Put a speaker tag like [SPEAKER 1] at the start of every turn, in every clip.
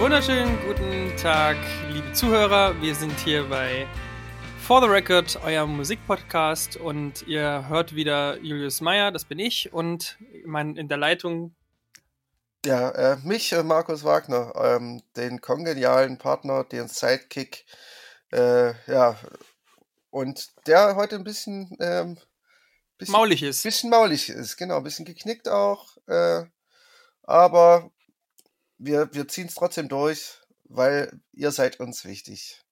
[SPEAKER 1] wunderschönen guten Tag, liebe Zuhörer. Wir sind hier bei For the Record, euer Musikpodcast. Und ihr hört wieder Julius Meyer, das bin ich. Und mein, in der Leitung.
[SPEAKER 2] Ja, äh, mich, äh, Markus Wagner, ähm, den kongenialen Partner, den Sidekick. Äh, ja, und der heute ein bisschen. Ähm,
[SPEAKER 1] bisschen maulig ist.
[SPEAKER 2] Bisschen maulig ist, genau. Ein bisschen geknickt auch. Äh, aber wir, wir ziehen es trotzdem durch, weil ihr seid uns wichtig.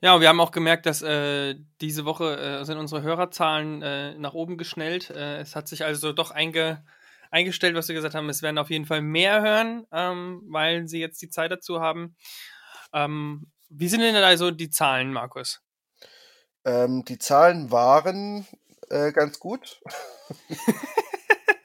[SPEAKER 1] Ja, wir haben auch gemerkt, dass äh, diese Woche äh, sind unsere Hörerzahlen äh, nach oben geschnellt. Äh, es hat sich also doch einge eingestellt, was wir gesagt haben. Es werden auf jeden Fall mehr hören, ähm, weil sie jetzt die Zeit dazu haben. Ähm, wie sind denn also die Zahlen, Markus?
[SPEAKER 2] Ähm, die Zahlen waren äh, ganz gut.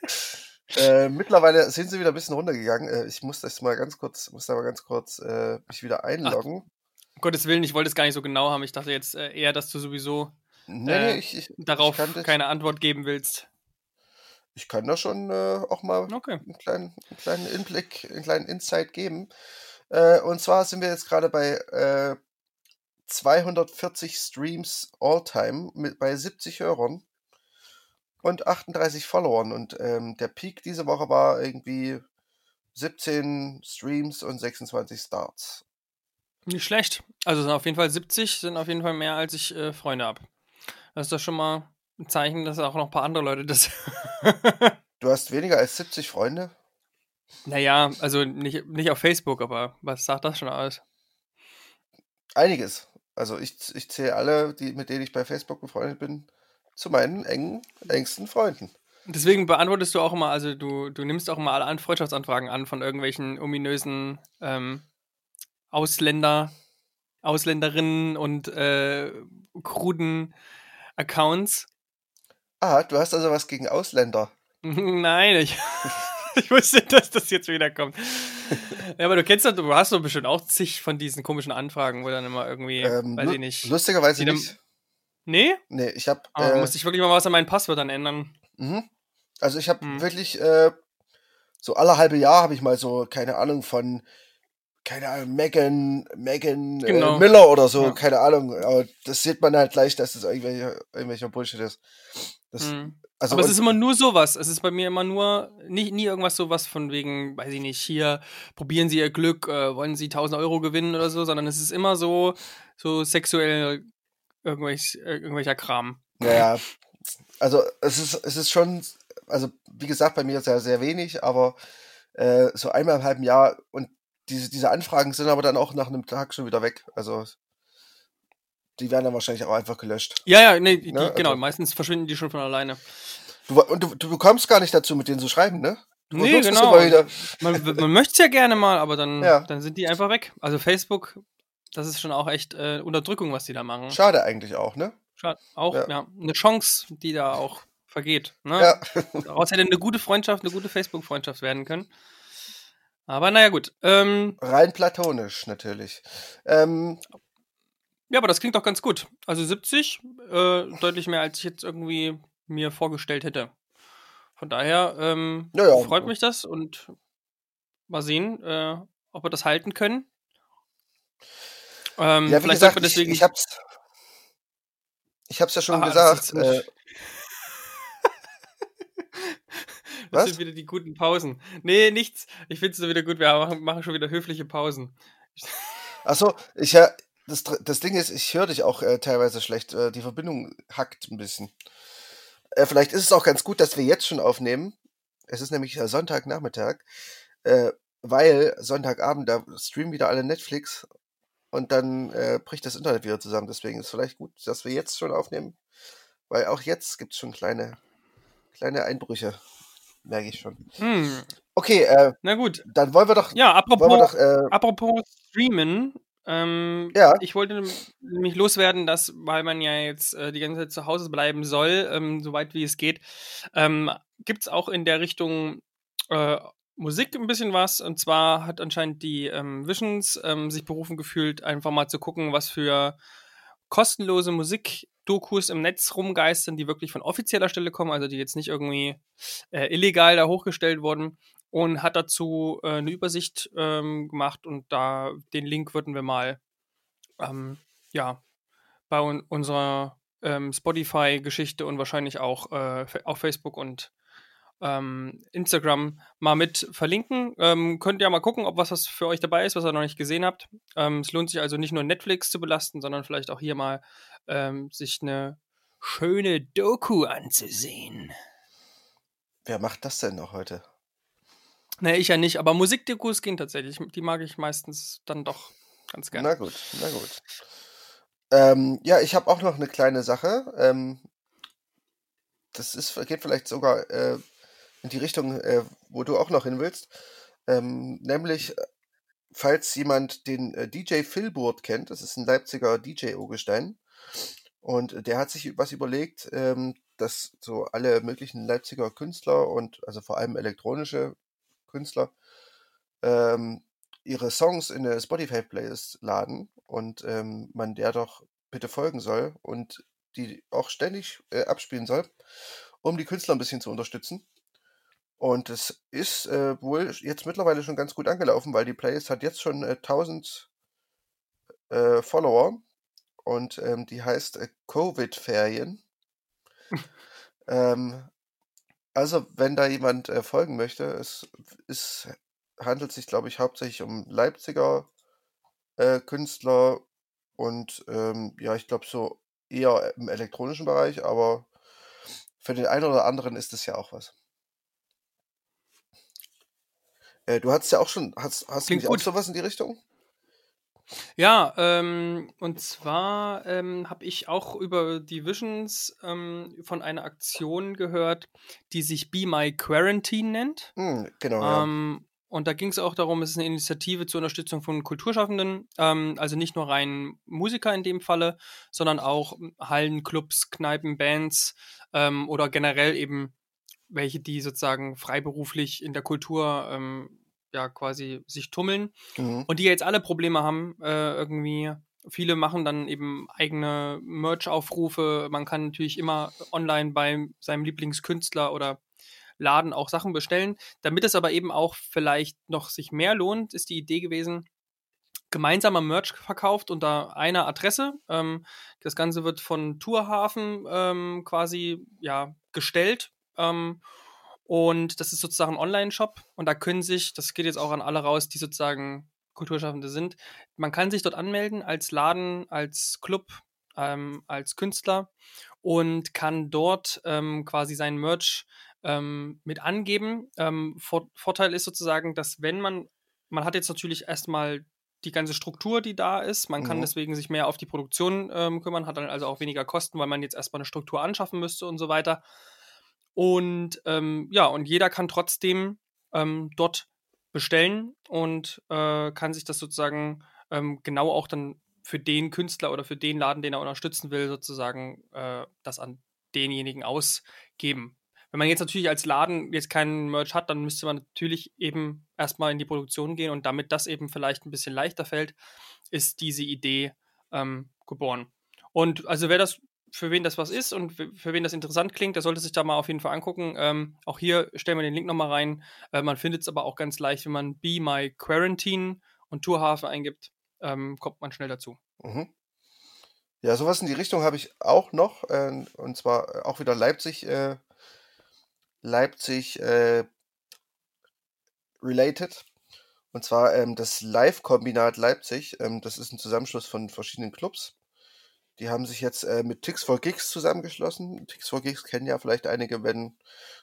[SPEAKER 2] Äh, mittlerweile sind sie wieder ein bisschen runtergegangen. Äh, ich muss das mal ganz kurz, muss da mal ganz kurz äh, mich wieder einloggen.
[SPEAKER 1] Ach, um Gottes Willen, ich wollte es gar nicht so genau haben. Ich dachte jetzt äh, eher, dass du sowieso
[SPEAKER 2] nee, äh, ich, ich,
[SPEAKER 1] darauf ich keine Antwort geben willst.
[SPEAKER 2] Ich kann da schon auch mal okay. einen, kleinen, einen kleinen Inblick, einen kleinen Insight geben. und zwar sind wir jetzt gerade bei 240 Streams All-Time bei 70 Hörern und 38 Followern. Und ähm, der Peak diese Woche war irgendwie 17 Streams und 26 Starts.
[SPEAKER 1] Nicht schlecht. Also sind auf jeden Fall 70, sind auf jeden Fall mehr, als ich äh, Freunde habe. Das ist doch schon mal ein Zeichen, dass auch noch ein paar andere Leute das.
[SPEAKER 2] du hast weniger als 70 Freunde?
[SPEAKER 1] Naja, also nicht, nicht auf Facebook, aber was sagt das schon aus?
[SPEAKER 2] Einiges. Also ich, ich zähle alle, die, mit denen ich bei Facebook befreundet bin, zu meinen engen, engsten Freunden.
[SPEAKER 1] Deswegen beantwortest du auch immer, also du, du nimmst auch immer alle Freundschaftsanfragen an von irgendwelchen ominösen ähm, Ausländer, Ausländerinnen und äh, kruden Accounts.
[SPEAKER 2] Ah, du hast also was gegen Ausländer.
[SPEAKER 1] Nein, ich, ich wusste, dass das jetzt wieder kommt. ja, aber du kennst doch, du hast doch bestimmt auch zig von diesen komischen Anfragen, wo dann immer irgendwie, ähm, weiß ich nicht.
[SPEAKER 2] Lustigerweise nicht.
[SPEAKER 1] Nee?
[SPEAKER 2] Nee, ich hab.
[SPEAKER 1] Aber äh, muss ich wirklich mal was an meinen Passwörtern ändern.
[SPEAKER 2] Mhm. Also ich habe mhm. wirklich äh, so alle halbe Jahr habe ich mal so keine Ahnung von keine Ahnung Megan Megan äh, genau. äh, Miller oder so, ja. keine Ahnung. Aber das sieht man halt gleich, dass das irgendwelcher irgendwelcher Bullshit ist.
[SPEAKER 1] Das, mhm. also Aber es ist immer nur sowas. Es ist bei mir immer nur nie, nie irgendwas sowas von wegen, weiß ich nicht, hier probieren Sie Ihr Glück, äh, wollen Sie 1000 Euro gewinnen oder so, sondern es ist immer so so sexuell irgendwelch, irgendwelcher Kram.
[SPEAKER 2] Ja, also es ist, es ist schon, also wie gesagt, bei mir sehr, sehr wenig, aber äh, so einmal im halben Jahr und diese, diese Anfragen sind aber dann auch nach einem Tag schon wieder weg. Also die werden dann wahrscheinlich auch einfach gelöscht.
[SPEAKER 1] Ja, ja, nee, die, ne? genau, also, meistens verschwinden die schon von alleine.
[SPEAKER 2] Du, und du, du bekommst gar nicht dazu, mit denen zu schreiben, ne?
[SPEAKER 1] Du nee, genau. Man, man möchte es ja gerne mal, aber dann, ja. dann sind die einfach weg. Also Facebook das ist schon auch echt äh, Unterdrückung, was die da machen.
[SPEAKER 2] Schade eigentlich auch, ne?
[SPEAKER 1] Schade. Auch, ja. ja. Eine Chance, die da auch vergeht. Ne? Ja. Daraus hätte eine gute Freundschaft, eine gute Facebook-Freundschaft werden können. Aber naja, gut. Ähm,
[SPEAKER 2] Rein platonisch, natürlich. Ähm,
[SPEAKER 1] ja, aber das klingt doch ganz gut. Also 70, äh, deutlich mehr, als ich jetzt irgendwie mir vorgestellt hätte. Von daher ähm, ja, ja. freut mich das und mal sehen, äh, ob wir das halten können.
[SPEAKER 2] Ähm, ja, wie gesagt, deswegen... ich, ich hab's. Ich hab's ja schon ah, gesagt. Äh,
[SPEAKER 1] das Was? sind wieder die guten Pausen. Nee, nichts. Ich finde es so wieder gut. Wir machen, machen schon wieder höfliche Pausen.
[SPEAKER 2] Achso, ich ja. Das, das Ding ist, ich höre dich auch äh, teilweise schlecht. Äh, die Verbindung hackt ein bisschen. Äh, vielleicht ist es auch ganz gut, dass wir jetzt schon aufnehmen. Es ist nämlich Sonntagnachmittag, äh, weil Sonntagabend, da streamen wieder alle Netflix und dann äh, bricht das Internet wieder zusammen. Deswegen ist es vielleicht gut, dass wir jetzt schon aufnehmen, weil auch jetzt gibt es schon kleine, kleine Einbrüche, merke ich schon. Hm. Okay, äh,
[SPEAKER 1] na gut.
[SPEAKER 2] Dann wollen wir doch.
[SPEAKER 1] Ja, apropos, doch, äh, apropos Streamen. Ähm, ja. Ich wollte nämlich loswerden, dass, weil man ja jetzt äh, die ganze Zeit zu Hause bleiben soll, ähm, soweit wie es geht, ähm, gibt es auch in der Richtung äh, Musik ein bisschen was. Und zwar hat anscheinend die ähm, Visions ähm, sich berufen gefühlt, einfach mal zu gucken, was für kostenlose Musikdokus im Netz rumgeistern, die wirklich von offizieller Stelle kommen, also die jetzt nicht irgendwie äh, illegal da hochgestellt wurden. und hat dazu äh, eine Übersicht ähm, gemacht und da den Link würden wir mal ähm, ja bei un unserer ähm, Spotify-Geschichte und wahrscheinlich auch äh, auf Facebook und ähm, Instagram mal mit verlinken. Ähm, könnt ihr mal gucken, ob was, was für euch dabei ist, was ihr noch nicht gesehen habt. Ähm, es lohnt sich also nicht nur Netflix zu belasten, sondern vielleicht auch hier mal ähm, sich eine schöne Doku anzusehen.
[SPEAKER 2] Wer macht das denn noch heute?
[SPEAKER 1] Nee, ich ja nicht, aber Musikdokus gehen tatsächlich. Die mag ich meistens dann doch ganz gerne.
[SPEAKER 2] Na gut, na gut. Ähm, ja, ich habe auch noch eine kleine Sache. Ähm, das ist, geht vielleicht sogar äh, in die Richtung, äh, wo du auch noch hin willst. Ähm, nämlich, äh, falls jemand den äh, DJ Philburt kennt, das ist ein Leipziger DJ-Ogestein. Und der hat sich was überlegt, ähm, dass so alle möglichen Leipziger Künstler und also vor allem elektronische Künstler ähm, ihre Songs in eine Spotify-Playlist laden und ähm, man der doch bitte folgen soll und die auch ständig äh, abspielen soll, um die Künstler ein bisschen zu unterstützen. Und es ist äh, wohl jetzt mittlerweile schon ganz gut angelaufen, weil die Playlist hat jetzt schon äh, 1000 äh, Follower und ähm, die heißt äh, Covid-Ferien. ähm, also, wenn da jemand äh, folgen möchte, es, es handelt sich, glaube ich, hauptsächlich um Leipziger äh, Künstler und ähm, ja, ich glaube so eher im elektronischen Bereich, aber für den einen oder anderen ist es ja auch was. Äh, du hast ja auch schon, hast, hast du nicht auch sowas in die Richtung?
[SPEAKER 1] Ja, ähm, und zwar ähm, habe ich auch über die Visions ähm, von einer Aktion gehört, die sich Be My Quarantine nennt.
[SPEAKER 2] Hm, genau. Ja.
[SPEAKER 1] Ähm, und da ging es auch darum, es ist eine Initiative zur Unterstützung von Kulturschaffenden, ähm, also nicht nur rein Musiker in dem Falle, sondern auch Hallen, Clubs, Kneipen, Bands ähm, oder generell eben welche, die sozusagen freiberuflich in der Kultur ähm, ja quasi sich tummeln mhm. und die jetzt alle Probleme haben, äh, irgendwie. Viele machen dann eben eigene Merch-Aufrufe. Man kann natürlich immer online bei seinem Lieblingskünstler oder Laden auch Sachen bestellen. Damit es aber eben auch vielleicht noch sich mehr lohnt, ist die Idee gewesen, gemeinsamer Merch verkauft unter einer Adresse. Ähm, das Ganze wird von Tourhafen ähm, quasi ja, gestellt. Ähm, und das ist sozusagen ein Online-Shop. Und da können sich, das geht jetzt auch an alle raus, die sozusagen Kulturschaffende sind, man kann sich dort anmelden als Laden, als Club, ähm, als Künstler und kann dort ähm, quasi sein Merch ähm, mit angeben. Ähm, Vor Vorteil ist sozusagen, dass wenn man, man hat jetzt natürlich erstmal die ganze Struktur, die da ist. Man kann mhm. deswegen sich mehr auf die Produktion ähm, kümmern, hat dann also auch weniger Kosten, weil man jetzt erstmal eine Struktur anschaffen müsste und so weiter. Und ähm, ja, und jeder kann trotzdem ähm, dort bestellen und äh, kann sich das sozusagen ähm, genau auch dann für den Künstler oder für den Laden, den er unterstützen will, sozusagen äh, das an denjenigen ausgeben. Wenn man jetzt natürlich als Laden jetzt keinen Merch hat, dann müsste man natürlich eben erstmal in die Produktion gehen und damit das eben vielleicht ein bisschen leichter fällt, ist diese Idee ähm, geboren. Und also wer das, für wen das was ist und für wen das interessant klingt, der sollte sich da mal auf jeden Fall angucken. Ähm, auch hier stellen wir den Link nochmal rein. Äh, man findet es aber auch ganz leicht, wenn man Be My Quarantine und Tourhafen eingibt, ähm, kommt man schnell dazu.
[SPEAKER 2] Mhm. Ja, sowas in die Richtung habe ich auch noch, äh, und zwar auch wieder Leipzig äh, Leipzig äh, related. Und zwar ähm, das Live-Kombinat Leipzig. Ähm, das ist ein Zusammenschluss von verschiedenen Clubs. Die haben sich jetzt äh, mit Tix for Gigs zusammengeschlossen. Tix for Gigs kennen ja vielleicht einige, wenn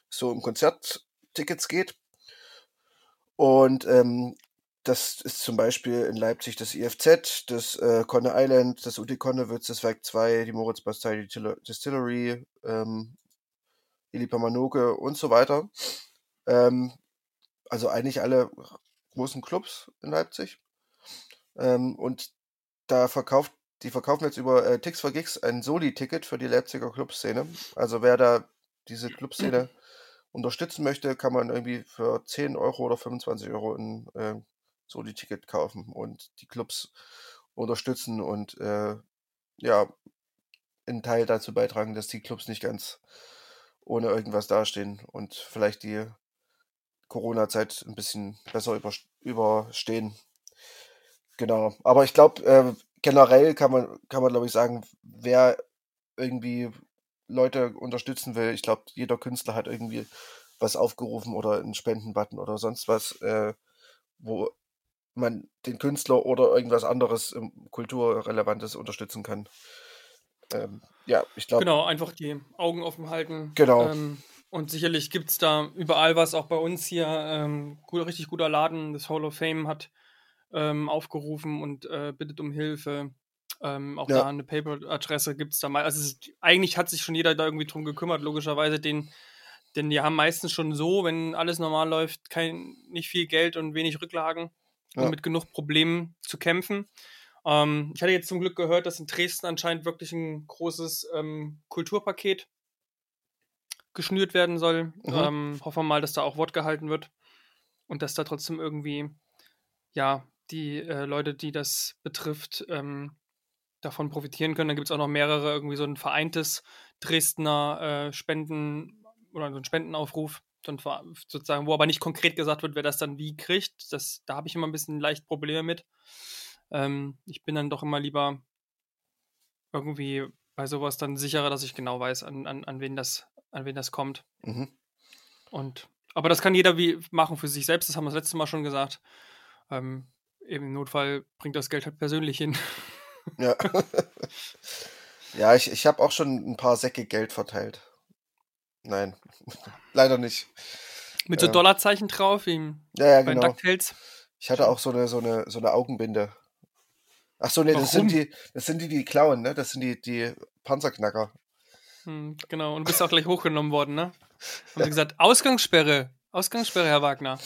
[SPEAKER 2] es so um Konzerttickets geht. Und ähm, das ist zum Beispiel in Leipzig das IFZ, das äh, Conne Island, das UT Konnewitz, das Werk 2, die Moritz Bastei, die Distillery, ähm, Elipa Manoke und so weiter. Ähm, also eigentlich alle großen Clubs in Leipzig. Ähm, und da verkauft, die verkaufen jetzt über äh, Tix for Gigs ein Soli-Ticket für die Leipziger Clubszene. Also wer da diese Clubszene unterstützen möchte, kann man irgendwie für 10 Euro oder 25 Euro ein äh, Soli-Ticket kaufen und die Clubs unterstützen und äh, ja, einen Teil dazu beitragen, dass die Clubs nicht ganz ohne irgendwas dastehen und vielleicht die Corona-Zeit ein bisschen besser über, überstehen. Genau. Aber ich glaube, äh, generell kann man, kann man, glaube ich, sagen, wer irgendwie Leute unterstützen will, ich glaube, jeder Künstler hat irgendwie was aufgerufen oder einen Spendenbutton oder sonst was, äh, wo man den Künstler oder irgendwas anderes Kulturrelevantes unterstützen kann. Ähm, ja, ich glaube.
[SPEAKER 1] Genau, einfach die Augen offen halten.
[SPEAKER 2] Genau.
[SPEAKER 1] Ähm, und sicherlich gibt es da überall was, auch bei uns hier. Ähm, gut, richtig guter Laden, das Hall of Fame hat ähm, aufgerufen und äh, bittet um Hilfe. Ähm, auch ja. da eine Paper-Adresse gibt es da mal. Also ist, eigentlich hat sich schon jeder da irgendwie drum gekümmert, logischerweise. Den, denn die haben meistens schon so, wenn alles normal läuft, kein, nicht viel Geld und wenig Rücklagen ja. und mit genug Problemen zu kämpfen. Ähm, ich hatte jetzt zum Glück gehört, dass in Dresden anscheinend wirklich ein großes ähm, Kulturpaket geschnürt werden soll. Mhm. Ähm, hoffen wir mal, dass da auch Wort gehalten wird und dass da trotzdem irgendwie, ja, die äh, Leute, die das betrifft, ähm, davon profitieren können. Dann gibt es auch noch mehrere, irgendwie so ein vereintes Dresdner äh, Spenden oder so ein Spendenaufruf, sozusagen, wo aber nicht konkret gesagt wird, wer das dann wie kriegt. Das, da habe ich immer ein bisschen leicht Probleme mit. Ähm, ich bin dann doch immer lieber irgendwie bei sowas dann sicherer, dass ich genau weiß, an, an, an, wen, das, an wen das kommt. Mhm. Und, aber das kann jeder wie machen für sich selbst, das haben wir das letzte Mal schon gesagt. Ähm, im Notfall bringt das Geld halt persönlich hin.
[SPEAKER 2] Ja. ja, ich, ich habe auch schon ein paar Säcke Geld verteilt. Nein, leider nicht.
[SPEAKER 1] Mit so ähm, Dollarzeichen drauf, wie
[SPEAKER 2] ja, ja, bei genau. DuckTales. Ich hatte auch so eine, so eine, so eine Augenbinde. Ach so, nee, das sind die, das sind die, die klauen, ne? Das sind die, die Panzerknacker.
[SPEAKER 1] Hm, genau, und du bist auch gleich hochgenommen worden, ne? Haben sie gesagt, Ausgangssperre, Ausgangssperre, Herr Wagner.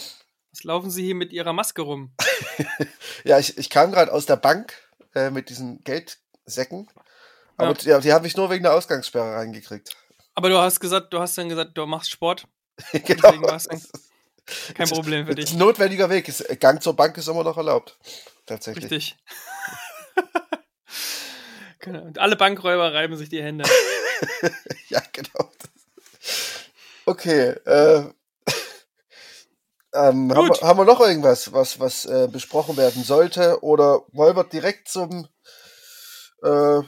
[SPEAKER 1] Was laufen Sie hier mit Ihrer Maske rum?
[SPEAKER 2] ja, ich, ich kam gerade aus der Bank äh, mit diesen Geldsäcken. Aber ja. die, die habe ich nur wegen der Ausgangssperre reingekriegt.
[SPEAKER 1] Aber du hast gesagt, du hast dann gesagt, du machst Sport. genau. kein Problem für dich.
[SPEAKER 2] Ein notwendiger Weg. Gang zur Bank ist immer noch erlaubt. Tatsächlich.
[SPEAKER 1] Richtig. genau. Und alle Bankräuber reiben sich die Hände.
[SPEAKER 2] ja, genau. Okay. Äh, ähm, haben, wir, haben, wir, noch irgendwas, was, was äh, besprochen werden sollte? Oder wollen wir direkt zum, äh,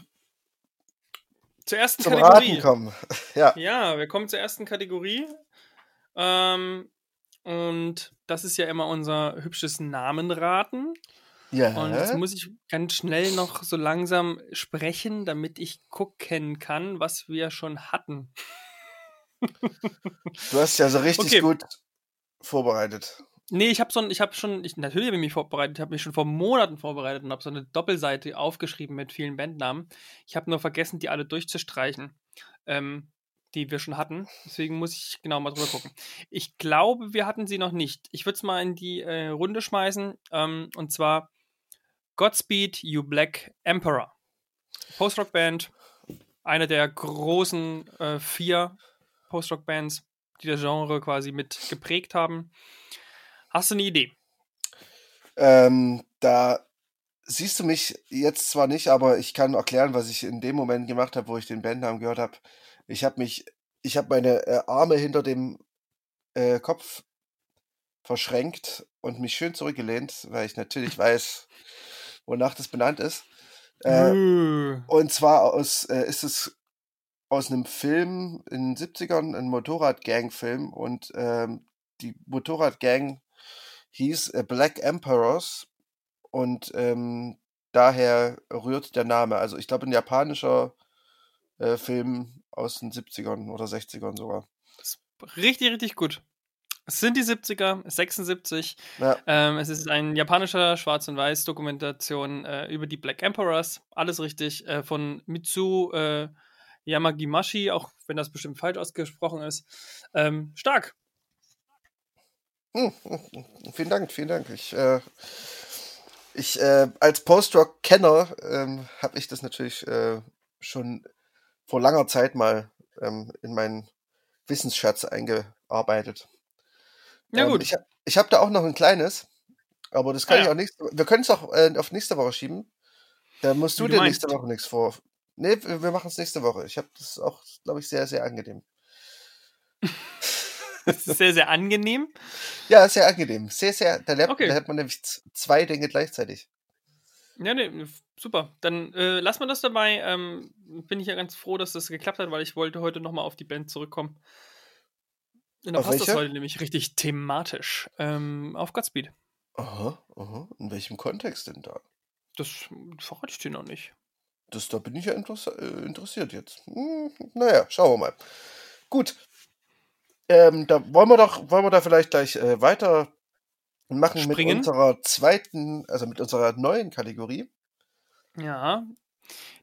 [SPEAKER 1] zur ersten zum Kategorie
[SPEAKER 2] Raten kommen? ja.
[SPEAKER 1] ja, wir kommen zur ersten Kategorie. Ähm, und das ist ja immer unser hübsches Namenraten. Ja. Und jetzt muss ich ganz schnell noch so langsam sprechen, damit ich gucken kann, was wir schon hatten.
[SPEAKER 2] Du hast ja so richtig okay. gut vorbereitet?
[SPEAKER 1] Nee, ich habe so ich habe schon, ich, natürlich habe ich mich vorbereitet, ich habe mich schon vor Monaten vorbereitet und habe so eine Doppelseite aufgeschrieben mit vielen Bandnamen. Ich habe nur vergessen, die alle durchzustreichen, ähm, die wir schon hatten. Deswegen muss ich genau mal drüber gucken. Ich glaube, wir hatten sie noch nicht. Ich würde es mal in die äh, Runde schmeißen. Ähm, und zwar Godspeed You Black Emperor. Post-Rock-Band, eine der großen äh, vier Post-Rock-Bands die das Genre quasi mit geprägt haben. Hast du eine Idee?
[SPEAKER 2] Ähm, da siehst du mich jetzt zwar nicht, aber ich kann erklären, was ich in dem Moment gemacht habe, wo ich den Bandnamen gehört habe. Ich habe mich, ich habe meine äh, Arme hinter dem äh, Kopf verschränkt und mich schön zurückgelehnt, weil ich natürlich weiß, wonach das benannt ist. Äh. Und zwar aus, äh, ist es aus einem Film in den 70ern, ein Motorradgang-Film und ähm, die Motorradgang hieß äh, Black Emperors und ähm, daher rührt der Name. Also ich glaube ein japanischer äh, Film aus den 70ern oder 60ern sogar.
[SPEAKER 1] Richtig, richtig gut. Es sind die 70er, 76. Ja. Ähm, es ist ein japanischer Schwarz- und Weiß-Dokumentation äh, über die Black Emperors. Alles richtig. Äh, von Mitsu äh, Yamagimashi, auch wenn das bestimmt falsch ausgesprochen ist. Ähm, stark.
[SPEAKER 2] Hm, hm, hm, vielen Dank, vielen Dank. Ich, äh, ich äh, als Post-Rock-Kenner ähm, habe ich das natürlich äh, schon vor langer Zeit mal ähm, in meinen Wissensschatz eingearbeitet.
[SPEAKER 1] Ja, ähm, gut.
[SPEAKER 2] Ich, ich habe da auch noch ein kleines, aber das kann ah, ich auch nicht. Wir können es auch äh, auf nächste Woche schieben. Da musst du, du dir meinst. nächste Woche nichts vor, Nee, wir machen es nächste Woche. Ich habe das auch, glaube ich, sehr, sehr angenehm.
[SPEAKER 1] das ist sehr, sehr angenehm.
[SPEAKER 2] Ja, sehr angenehm. Sehr, sehr. Da, lernt, okay. da hat man nämlich zwei Dinge gleichzeitig.
[SPEAKER 1] Ja, nee, super. Dann äh, lass mal das dabei. Ähm, bin ich ja ganz froh, dass das geklappt hat, weil ich wollte heute nochmal auf die Band zurückkommen. Und dann auf passt welche? das heute nämlich richtig thematisch. Ähm, auf Godspeed.
[SPEAKER 2] Aha, aha. In welchem Kontext denn da?
[SPEAKER 1] Das verrate ich dir noch nicht.
[SPEAKER 2] Das, da bin ich ja äh, interessiert jetzt. Hm, naja, schauen wir mal. Gut. Ähm, da wollen wir doch, wollen wir da vielleicht gleich äh, weiter machen Springen. mit unserer zweiten, also mit unserer neuen Kategorie.
[SPEAKER 1] Ja.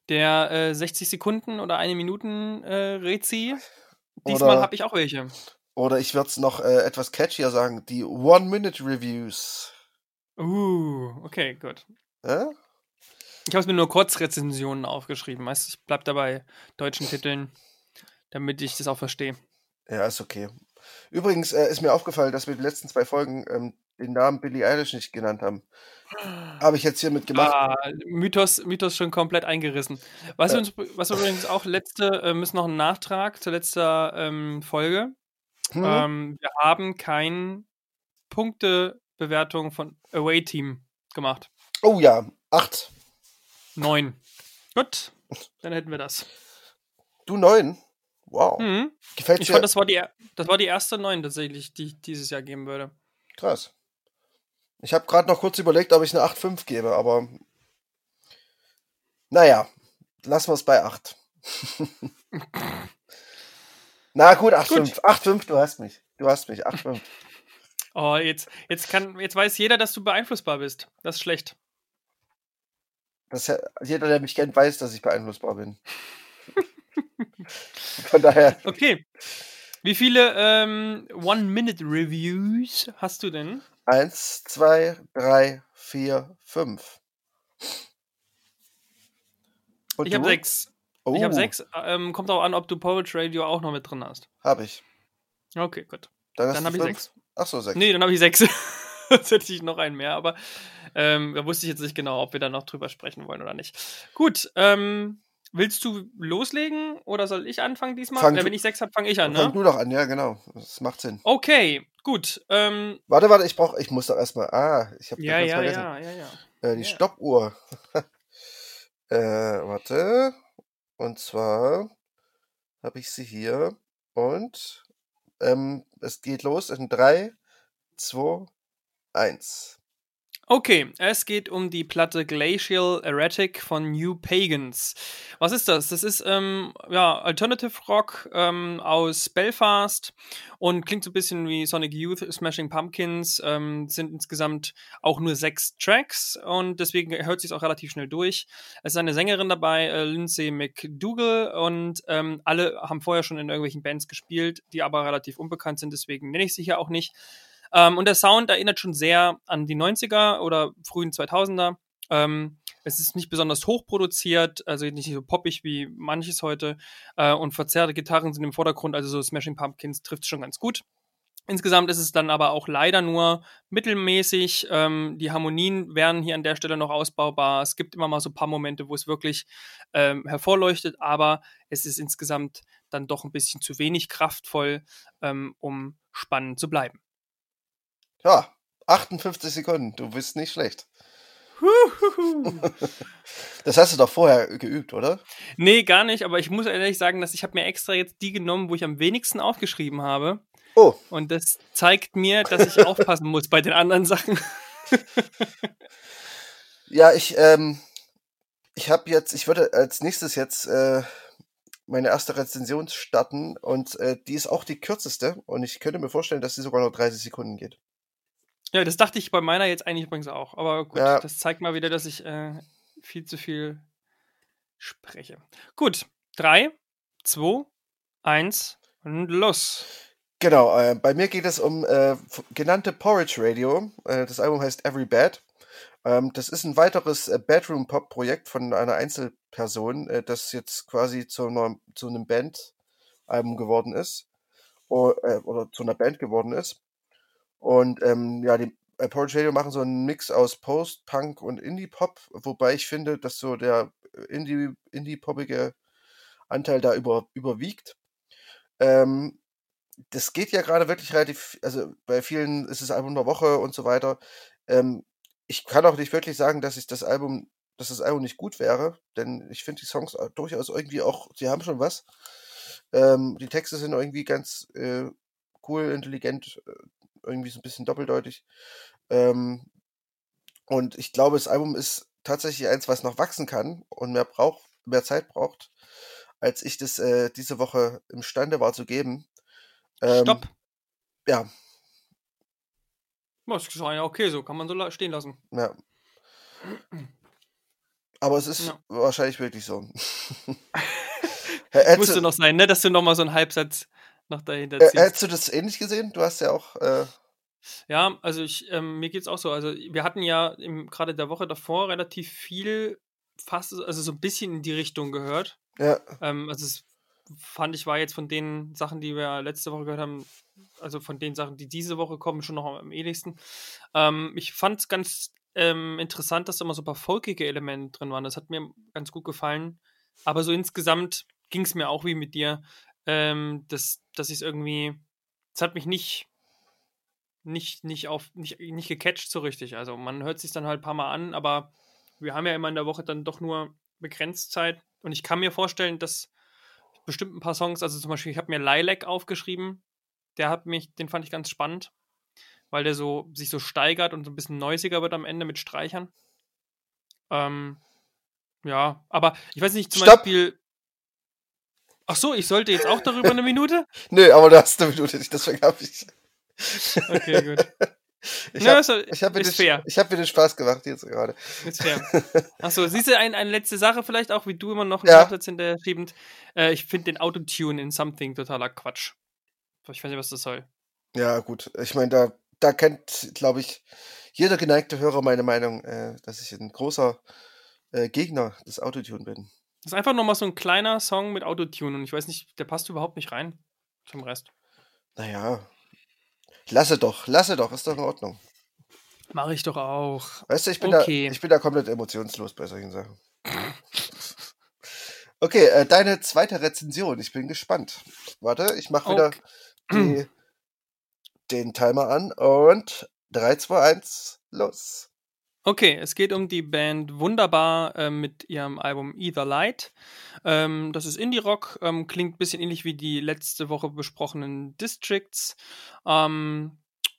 [SPEAKER 1] Der äh, 60 Sekunden oder eine Minuten äh, Rezi. Diesmal habe ich auch welche.
[SPEAKER 2] Oder ich würde es noch äh, etwas catchier sagen, die One-Minute-Reviews.
[SPEAKER 1] Uh, okay, gut. Äh? Ich habe es mir nur Kurzrezensionen aufgeschrieben. Weißt, ich bleibe dabei deutschen Titeln, damit ich das auch verstehe.
[SPEAKER 2] Ja, ist okay. Übrigens äh, ist mir aufgefallen, dass wir die letzten zwei Folgen ähm, den Namen Billie Eilish nicht genannt haben. Habe ich jetzt hiermit gemacht. Ah,
[SPEAKER 1] Mythos, Mythos schon komplett eingerissen. Was, äh. uns, was übrigens auch letzte, äh, müssen noch einen Nachtrag zur letzten ähm, Folge. Hm. Ähm, wir haben keine Punktebewertung von Away Team gemacht.
[SPEAKER 2] Oh ja, acht.
[SPEAKER 1] Neun. Gut, dann hätten wir das.
[SPEAKER 2] Du neun? Wow. Mhm.
[SPEAKER 1] Gefällt dir? Ich fand, das war, die, das war die erste neun tatsächlich, die ich dieses Jahr geben würde.
[SPEAKER 2] Krass. Ich habe gerade noch kurz überlegt, ob ich eine 8,5 gebe, aber naja, lassen wir es bei 8. Na gut, 8,5. 8,5, du hast mich. Du hast mich, 8,5.
[SPEAKER 1] Oh, jetzt, jetzt, kann, jetzt weiß jeder, dass du beeinflussbar bist. Das ist schlecht.
[SPEAKER 2] Das, jeder, der mich kennt, weiß, dass ich beeinflussbar bin. Von daher.
[SPEAKER 1] Okay. Wie viele ähm, One-Minute-Reviews hast du denn?
[SPEAKER 2] Eins, zwei, drei, vier, fünf.
[SPEAKER 1] Und ich habe sechs. Oh. Ich habe sechs. Ähm, kommt auch an, ob du Poetry Radio auch noch mit drin hast.
[SPEAKER 2] Habe ich.
[SPEAKER 1] Okay, gut. Dann, dann habe ich sechs.
[SPEAKER 2] Achso, sechs.
[SPEAKER 1] Nee, dann habe ich sechs. Jetzt hätte ich noch einen mehr, aber ähm, da wusste ich jetzt nicht genau, ob wir da noch drüber sprechen wollen oder nicht. Gut, ähm, willst du loslegen oder soll ich anfangen diesmal? Fang ja, wenn ich sechs habe, fange ich an, ne?
[SPEAKER 2] Fang du doch an, ja, genau. Das macht Sinn.
[SPEAKER 1] Okay, gut. Ähm,
[SPEAKER 2] warte, warte, ich brauche, ich muss doch erstmal, ah, ich habe
[SPEAKER 1] ja, ja, vergessen. Ja, ja, ja.
[SPEAKER 2] Äh, die ja. Stoppuhr. äh, warte. Und zwar habe ich sie hier und ähm, es geht los in 3, 2, 1.
[SPEAKER 1] Okay, es geht um die Platte Glacial Erratic von New Pagans. Was ist das? Das ist ähm, ja, Alternative Rock ähm, aus Belfast und klingt so ein bisschen wie Sonic Youth, Smashing Pumpkins. Ähm, sind insgesamt auch nur sechs Tracks und deswegen hört sich auch relativ schnell durch. Es ist eine Sängerin dabei, äh, Lindsay McDougall, und ähm, alle haben vorher schon in irgendwelchen Bands gespielt, die aber relativ unbekannt sind, deswegen nenne ich sie hier auch nicht. Ähm, und der Sound erinnert schon sehr an die 90er oder frühen 2000er. Ähm, es ist nicht besonders hoch produziert, also nicht so poppig wie manches heute. Äh, und verzerrte Gitarren sind im Vordergrund, also so Smashing Pumpkins trifft schon ganz gut. Insgesamt ist es dann aber auch leider nur mittelmäßig. Ähm, die Harmonien wären hier an der Stelle noch ausbaubar. Es gibt immer mal so ein paar Momente, wo es wirklich ähm, hervorleuchtet, aber es ist insgesamt dann doch ein bisschen zu wenig kraftvoll, ähm, um spannend zu bleiben.
[SPEAKER 2] Ja, 58 Sekunden, du bist nicht schlecht. das hast du doch vorher geübt, oder?
[SPEAKER 1] Nee, gar nicht, aber ich muss ehrlich sagen, dass ich habe mir extra jetzt die genommen, wo ich am wenigsten aufgeschrieben habe.
[SPEAKER 2] Oh.
[SPEAKER 1] Und das zeigt mir, dass ich aufpassen muss bei den anderen Sachen.
[SPEAKER 2] ja, ich, ähm, ich habe jetzt, ich würde als nächstes jetzt äh, meine erste Rezension starten und äh, die ist auch die kürzeste und ich könnte mir vorstellen, dass sie sogar noch 30 Sekunden geht.
[SPEAKER 1] Ja, das dachte ich bei meiner jetzt eigentlich übrigens auch. Aber gut, ja. das zeigt mal wieder, dass ich äh, viel zu viel spreche. Gut, drei, zwei, eins und los.
[SPEAKER 2] Genau, äh, bei mir geht es um äh, genannte Porridge Radio. Äh, das Album heißt Every Bad. Ähm, das ist ein weiteres äh, Bedroom-Pop-Projekt von einer Einzelperson, äh, das jetzt quasi zu, einer, zu einem Band-Album geworden ist. Oder, oder zu einer Band geworden ist. Und ähm, ja, die äh, Porridge Radio machen so einen Mix aus Post, Punk und Indie-Pop, wobei ich finde, dass so der äh, Indie, Indie-Poppige Anteil da über, überwiegt. Ähm, das geht ja gerade wirklich relativ, also bei vielen ist es Album der Woche und so weiter. Ähm, ich kann auch nicht wirklich sagen, dass ich das Album, dass das Album nicht gut wäre, denn ich finde die Songs durchaus irgendwie auch, sie haben schon was. Ähm, die Texte sind irgendwie ganz äh, cool, intelligent, äh, irgendwie so ein bisschen doppeldeutig. Ähm, und ich glaube, das Album ist tatsächlich eins, was noch wachsen kann und mehr braucht, mehr Zeit braucht, als ich das äh, diese Woche imstande war zu geben.
[SPEAKER 1] Ähm, Stopp.
[SPEAKER 2] Ja.
[SPEAKER 1] Das ist ja okay, so kann man so stehen lassen.
[SPEAKER 2] Ja. Aber es ist ja. wahrscheinlich wirklich so.
[SPEAKER 1] Musste noch sein, ne? Dass du noch mal so einen Halbsatz noch dahinter
[SPEAKER 2] ziehst. hättest du das ähnlich gesehen? Du hast ja auch. Äh
[SPEAKER 1] ja, also ich, ähm, mir geht's auch so. Also wir hatten ja gerade der Woche davor relativ viel, fast, also so ein bisschen in die Richtung gehört.
[SPEAKER 2] Ja.
[SPEAKER 1] Ähm, also es fand ich war jetzt von den Sachen, die wir letzte Woche gehört haben, also von den Sachen, die diese Woche kommen, schon noch am ähnlichsten. Ähm, ich fand es ganz ähm, interessant, dass da immer so ein paar folkige Elemente drin waren. Das hat mir ganz gut gefallen. Aber so insgesamt ging es mir auch wie mit dir, ähm, dass, dass ich es irgendwie, es hat mich nicht, nicht, nicht auf, nicht, nicht gecatcht so richtig. Also man hört sich dann halt ein paar Mal an, aber wir haben ja immer in der Woche dann doch nur begrenzt Zeit. Und ich kann mir vorstellen, dass bestimmt ein paar Songs, also zum Beispiel, ich habe mir Lilac aufgeschrieben. Der hat mich, den fand ich ganz spannend, weil der so sich so steigert und so ein bisschen neusiger wird am Ende mit Streichern. Ähm, ja, aber ich weiß nicht, zum Stopp. Beispiel. Ach so, ich sollte jetzt auch darüber eine Minute?
[SPEAKER 2] Nö, aber du hast eine Minute, deswegen habe ich.
[SPEAKER 1] Okay, gut.
[SPEAKER 2] Ich habe hab mir, den, hab mir den Spaß gemacht jetzt gerade.
[SPEAKER 1] Ist fair. Achso, siehst du ein, eine letzte Sache vielleicht auch, wie du immer noch einen ja. Nachsatz hinterher schiebend. Äh, ich finde den Autotune in Something totaler Quatsch. Ich weiß nicht, was das soll.
[SPEAKER 2] Ja, gut. Ich meine, da, da kennt, glaube ich, jeder geneigte Hörer meine Meinung, äh, dass ich ein großer äh, Gegner des Autotune bin.
[SPEAKER 1] Das ist einfach nochmal so ein kleiner Song mit Autotune und ich weiß nicht, der passt überhaupt nicht rein zum Rest.
[SPEAKER 2] Naja, Lasse doch, lasse doch, ist doch in Ordnung.
[SPEAKER 1] Mache ich doch auch.
[SPEAKER 2] Weißt du, ich bin, okay. da, ich bin da komplett emotionslos bei solchen Sachen. Okay, äh, deine zweite Rezension. Ich bin gespannt. Warte, ich mache wieder okay. die, den Timer an und 3, 2, 1, los.
[SPEAKER 1] Okay, es geht um die Band Wunderbar äh, mit ihrem Album Either Light. Ähm, das ist Indie-Rock, ähm, klingt ein bisschen ähnlich wie die letzte Woche besprochenen Districts ähm,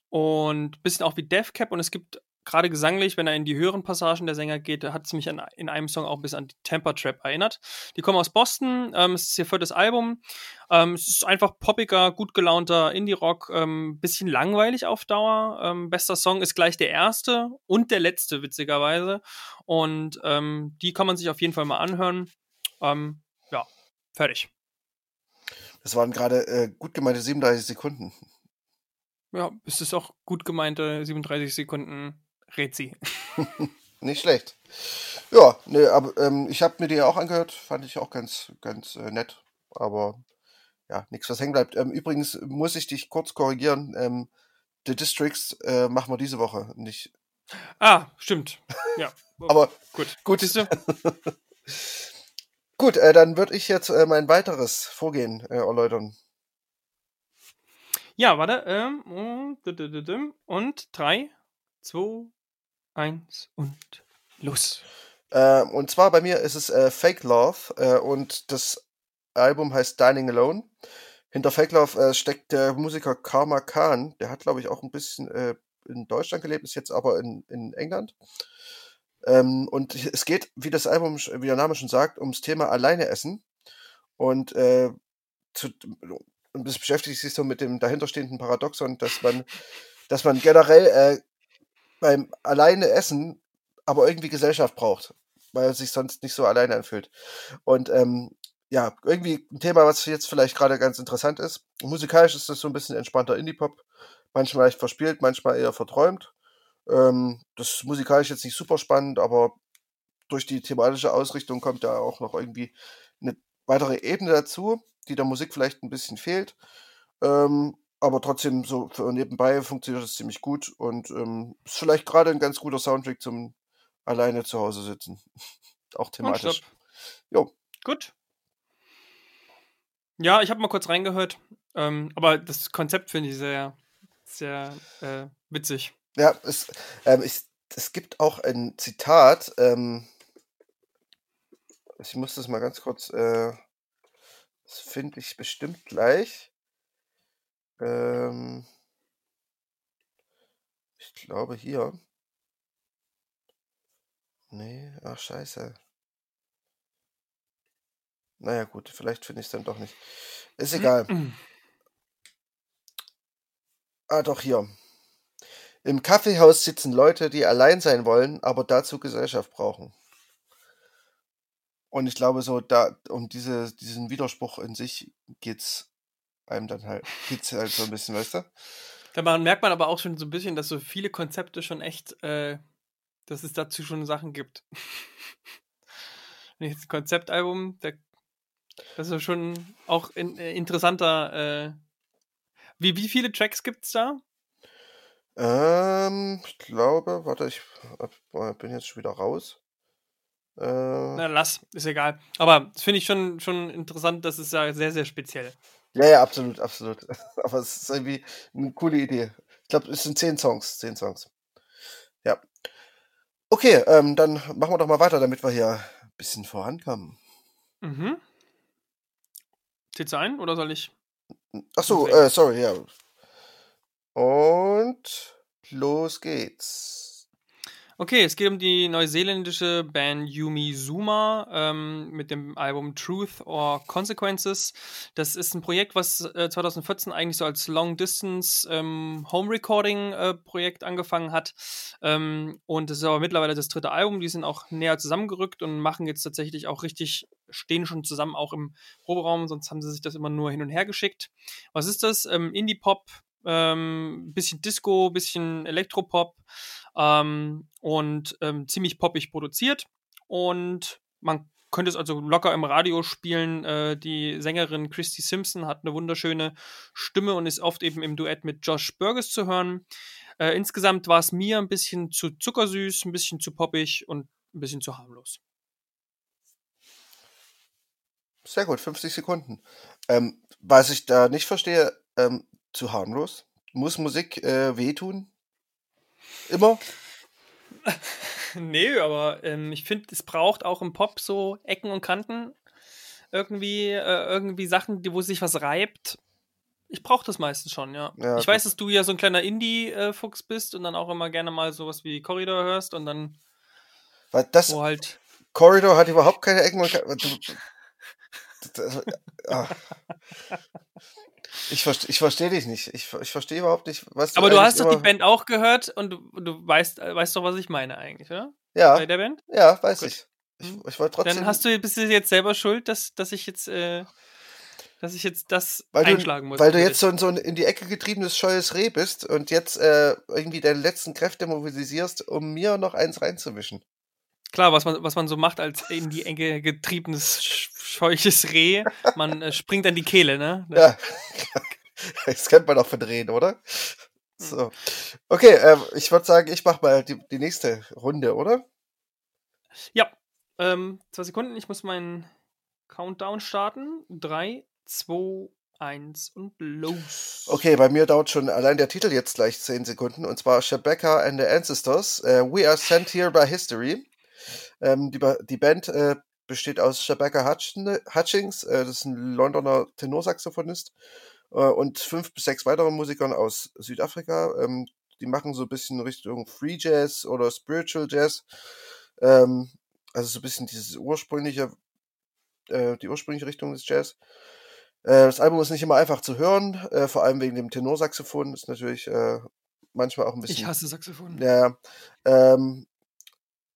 [SPEAKER 1] und ein bisschen auch wie Death Cap und es gibt gerade gesanglich, wenn er in die höheren Passagen der Sänger geht, hat es mich an, in einem Song auch ein bisschen an die Temper Trap erinnert. Die kommen aus Boston, ähm, es ist ihr viertes Album. Ähm, es ist einfach poppiger, gut gelaunter Indie-Rock, ähm, bisschen langweilig auf Dauer. Ähm, bester Song ist gleich der erste und der letzte, witzigerweise. Und ähm, die kann man sich auf jeden Fall mal anhören. Ähm, ja, fertig.
[SPEAKER 2] Das waren gerade äh, gut gemeinte 37 Sekunden.
[SPEAKER 1] Ja, es ist auch gut gemeinte 37 Sekunden Rezi.
[SPEAKER 2] Nicht schlecht. Ja, ne, aber ähm, ich habe mir die ja auch angehört, fand ich auch ganz, ganz äh, nett. Aber ja, nichts, was hängen bleibt. Ähm, übrigens muss ich dich kurz korrigieren. Ähm, The Districts äh, machen wir diese Woche nicht.
[SPEAKER 1] Ah, stimmt. Ja.
[SPEAKER 2] aber gut. Gut. Ist gut, äh, dann würde ich jetzt äh, mein weiteres Vorgehen äh, erläutern.
[SPEAKER 1] Ja, warte. Ähm, und, und 3, 2, 1 und los.
[SPEAKER 2] Äh, und zwar bei mir ist es äh, Fake Love äh, und das Album heißt Dining Alone. Hinter Fake Love äh, steckt der Musiker Karma Khan. Der hat, glaube ich, auch ein bisschen äh, in Deutschland gelebt, ist jetzt aber in, in England. Ähm, und es geht, wie das Album, wie der Name schon sagt, ums Thema Alleine essen. Und äh, zu, und das beschäftigt sich so mit dem dahinterstehenden Paradoxon, dass man, dass man generell äh, beim alleine Essen aber irgendwie Gesellschaft braucht, weil man sich sonst nicht so alleine anfühlt. Und ähm, ja, irgendwie ein Thema, was jetzt vielleicht gerade ganz interessant ist. Musikalisch ist das so ein bisschen entspannter Indie-Pop, manchmal leicht verspielt, manchmal eher verträumt. Ähm, das ist musikalisch jetzt nicht super spannend, aber durch die thematische Ausrichtung kommt da auch noch irgendwie eine weitere Ebene dazu die der Musik vielleicht ein bisschen fehlt. Ähm, aber trotzdem, so für nebenbei funktioniert das ziemlich gut und ähm, ist vielleicht gerade ein ganz guter Soundtrack zum alleine zu Hause sitzen. Auch thematisch.
[SPEAKER 1] Jo. Gut. Ja, ich habe mal kurz reingehört. Ähm, aber das Konzept finde ich sehr, sehr äh, witzig.
[SPEAKER 2] Ja, es, ähm, ich, es gibt auch ein Zitat, ähm, ich muss das mal ganz kurz, äh, das finde ich bestimmt gleich. Ähm, ich glaube hier. Nee, ach scheiße. Naja gut, vielleicht finde ich es dann doch nicht. Ist egal. Ah, doch hier. Im Kaffeehaus sitzen Leute, die allein sein wollen, aber dazu Gesellschaft brauchen. Und ich glaube, so da um diese, diesen Widerspruch in sich geht's einem dann halt, geht's halt so ein bisschen, weißt du?
[SPEAKER 1] Da merkt man aber auch schon so ein bisschen, dass so viele Konzepte schon echt, äh, dass es dazu schon Sachen gibt. Wenn ich jetzt ein Konzeptalbum, der, das ist schon auch in, äh, interessanter. Äh, wie, wie viele Tracks gibt's da?
[SPEAKER 2] Ähm, ich glaube, warte, ich bin jetzt schon wieder raus.
[SPEAKER 1] Äh, Na, lass, ist egal. Aber das finde ich schon, schon interessant, das ist ja sehr, sehr speziell.
[SPEAKER 2] Ja, ja, absolut, absolut. Aber es ist irgendwie eine coole Idee. Ich glaube, es sind zehn Songs, zehn Songs. Ja. Okay, ähm, dann machen wir doch mal weiter, damit wir hier ein bisschen vorankommen.
[SPEAKER 1] Mhm. Zählst du ein oder soll ich?
[SPEAKER 2] Ach so, äh, sorry, ja. Und los geht's.
[SPEAKER 1] Okay, es geht um die neuseeländische Band Yumi Zuma ähm, mit dem Album Truth or Consequences. Das ist ein Projekt, was äh, 2014 eigentlich so als Long Distance ähm, Home Recording äh, Projekt angefangen hat. Ähm, und es ist aber mittlerweile das dritte Album. Die sind auch näher zusammengerückt und machen jetzt tatsächlich auch richtig, stehen schon zusammen auch im Proberaum, sonst haben sie sich das immer nur hin und her geschickt. Was ist das? Ähm, Indie-Pop, ähm, bisschen Disco, bisschen Elektropop ähm, und ähm, ziemlich poppig produziert. Und man könnte es also locker im Radio spielen. Äh, die Sängerin Christy Simpson hat eine wunderschöne Stimme und ist oft eben im Duett mit Josh Burgess zu hören. Äh, insgesamt war es mir ein bisschen zu zuckersüß, ein bisschen zu poppig und ein bisschen zu harmlos.
[SPEAKER 2] Sehr gut, 50 Sekunden. Ähm, was ich da nicht verstehe, ähm, zu harmlos. Muss Musik äh, wehtun? Immer?
[SPEAKER 1] nee, aber ähm, ich finde, es braucht auch im Pop so Ecken und Kanten. Irgendwie, äh, irgendwie Sachen, die, wo sich was reibt. Ich brauche das meistens schon, ja. ja ich weiß, dass du ja so ein kleiner Indie-Fuchs bist und dann auch immer gerne mal sowas wie Corridor hörst und dann.
[SPEAKER 2] Weil das. Wo halt Corridor hat überhaupt keine Ecken und Kanten. Ah. Ich, verste, ich verstehe dich nicht. Ich, ich verstehe überhaupt nicht, was
[SPEAKER 1] du Aber du hast doch die Band auch gehört und du, du weißt, weißt doch, was ich meine eigentlich, oder?
[SPEAKER 2] Ja.
[SPEAKER 1] Bei der Band?
[SPEAKER 2] Ja, weiß Gut. ich. Ich, hm. ich wollte trotzdem.
[SPEAKER 1] Dann hast du, bist du jetzt selber schuld, dass, dass ich jetzt, äh, dass ich jetzt das weil einschlagen
[SPEAKER 2] du,
[SPEAKER 1] muss.
[SPEAKER 2] Weil du jetzt so, ein, so ein in die Ecke getriebenes scheues Reh bist und jetzt äh, irgendwie deine letzten Kräfte mobilisierst, um mir noch eins reinzuwischen.
[SPEAKER 1] Klar, was man, was man so macht als in die Ecke getriebenes scheuches Reh, man äh, springt an die Kehle, ne?
[SPEAKER 2] Ja. Das kennt man auch verdrehen, oder? Hm. So. Okay, äh, ich würde sagen, ich mache mal die, die nächste Runde, oder?
[SPEAKER 1] Ja. Ähm, zwei Sekunden, ich muss meinen Countdown starten. Drei, zwei, eins und los.
[SPEAKER 2] Okay, bei mir dauert schon allein der Titel jetzt gleich zehn Sekunden. Und zwar Shabecca and the Ancestors. Uh, We are sent here by history. Ähm, die, die Band äh, besteht aus Shabecca Hutchings, äh, das ist ein Londoner Tenorsaxophonist, äh, und fünf bis sechs weitere Musikern aus Südafrika. Ähm, die machen so ein bisschen Richtung Free Jazz oder Spiritual Jazz. Ähm, also so ein bisschen dieses ursprüngliche, äh, die ursprüngliche Richtung des Jazz. Äh, das Album ist nicht immer einfach zu hören, äh, vor allem wegen dem Tenorsaxophon. Ist natürlich äh, manchmal auch ein bisschen.
[SPEAKER 1] Ich hasse Saxophon.
[SPEAKER 2] Ja. Ähm,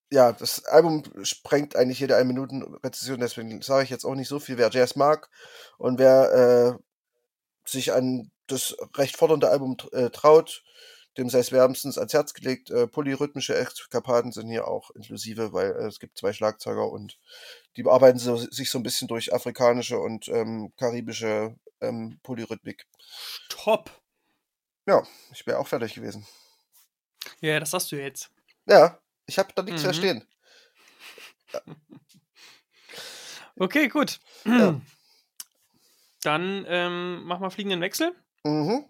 [SPEAKER 2] ja, das Album sprengt eigentlich jede 1 Minuten Rezession, deswegen sage ich jetzt auch nicht so viel. Wer Jazz mag und wer äh, sich an das recht fordernde Album äh, traut, dem sei es wärmstens ans Herz gelegt. Äh, polyrhythmische Eskapaden sind hier auch inklusive, weil äh, es gibt zwei Schlagzeuger und die bearbeiten so, sich so ein bisschen durch afrikanische und ähm, karibische ähm, Polyrhythmik.
[SPEAKER 1] Top!
[SPEAKER 2] Ja, ich wäre auch fertig gewesen.
[SPEAKER 1] Ja, das hast du jetzt.
[SPEAKER 2] Ja, ich habe da nichts mhm. verstehen.
[SPEAKER 1] Okay, gut. Ja. Dann ähm, mach mal fliegenden Wechsel.
[SPEAKER 2] Mhm.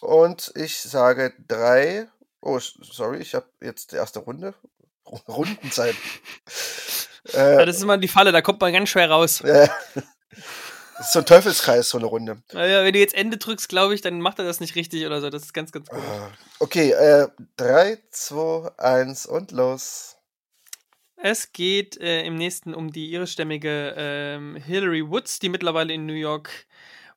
[SPEAKER 2] Und ich sage drei. Oh, sorry, ich habe jetzt die erste Runde. Rundenzeit.
[SPEAKER 1] äh, ja, das ist immer die Falle, da kommt man ganz schwer raus.
[SPEAKER 2] Das ist so ein Teufelskreis, so eine Runde.
[SPEAKER 1] Naja, wenn du jetzt Ende drückst, glaube ich, dann macht er das nicht richtig oder so. Das ist ganz, ganz gut.
[SPEAKER 2] Ah, okay, äh, 3, 2, 1 und los.
[SPEAKER 1] Es geht äh, im nächsten um die irischstämmige äh, Hillary Woods, die mittlerweile in New York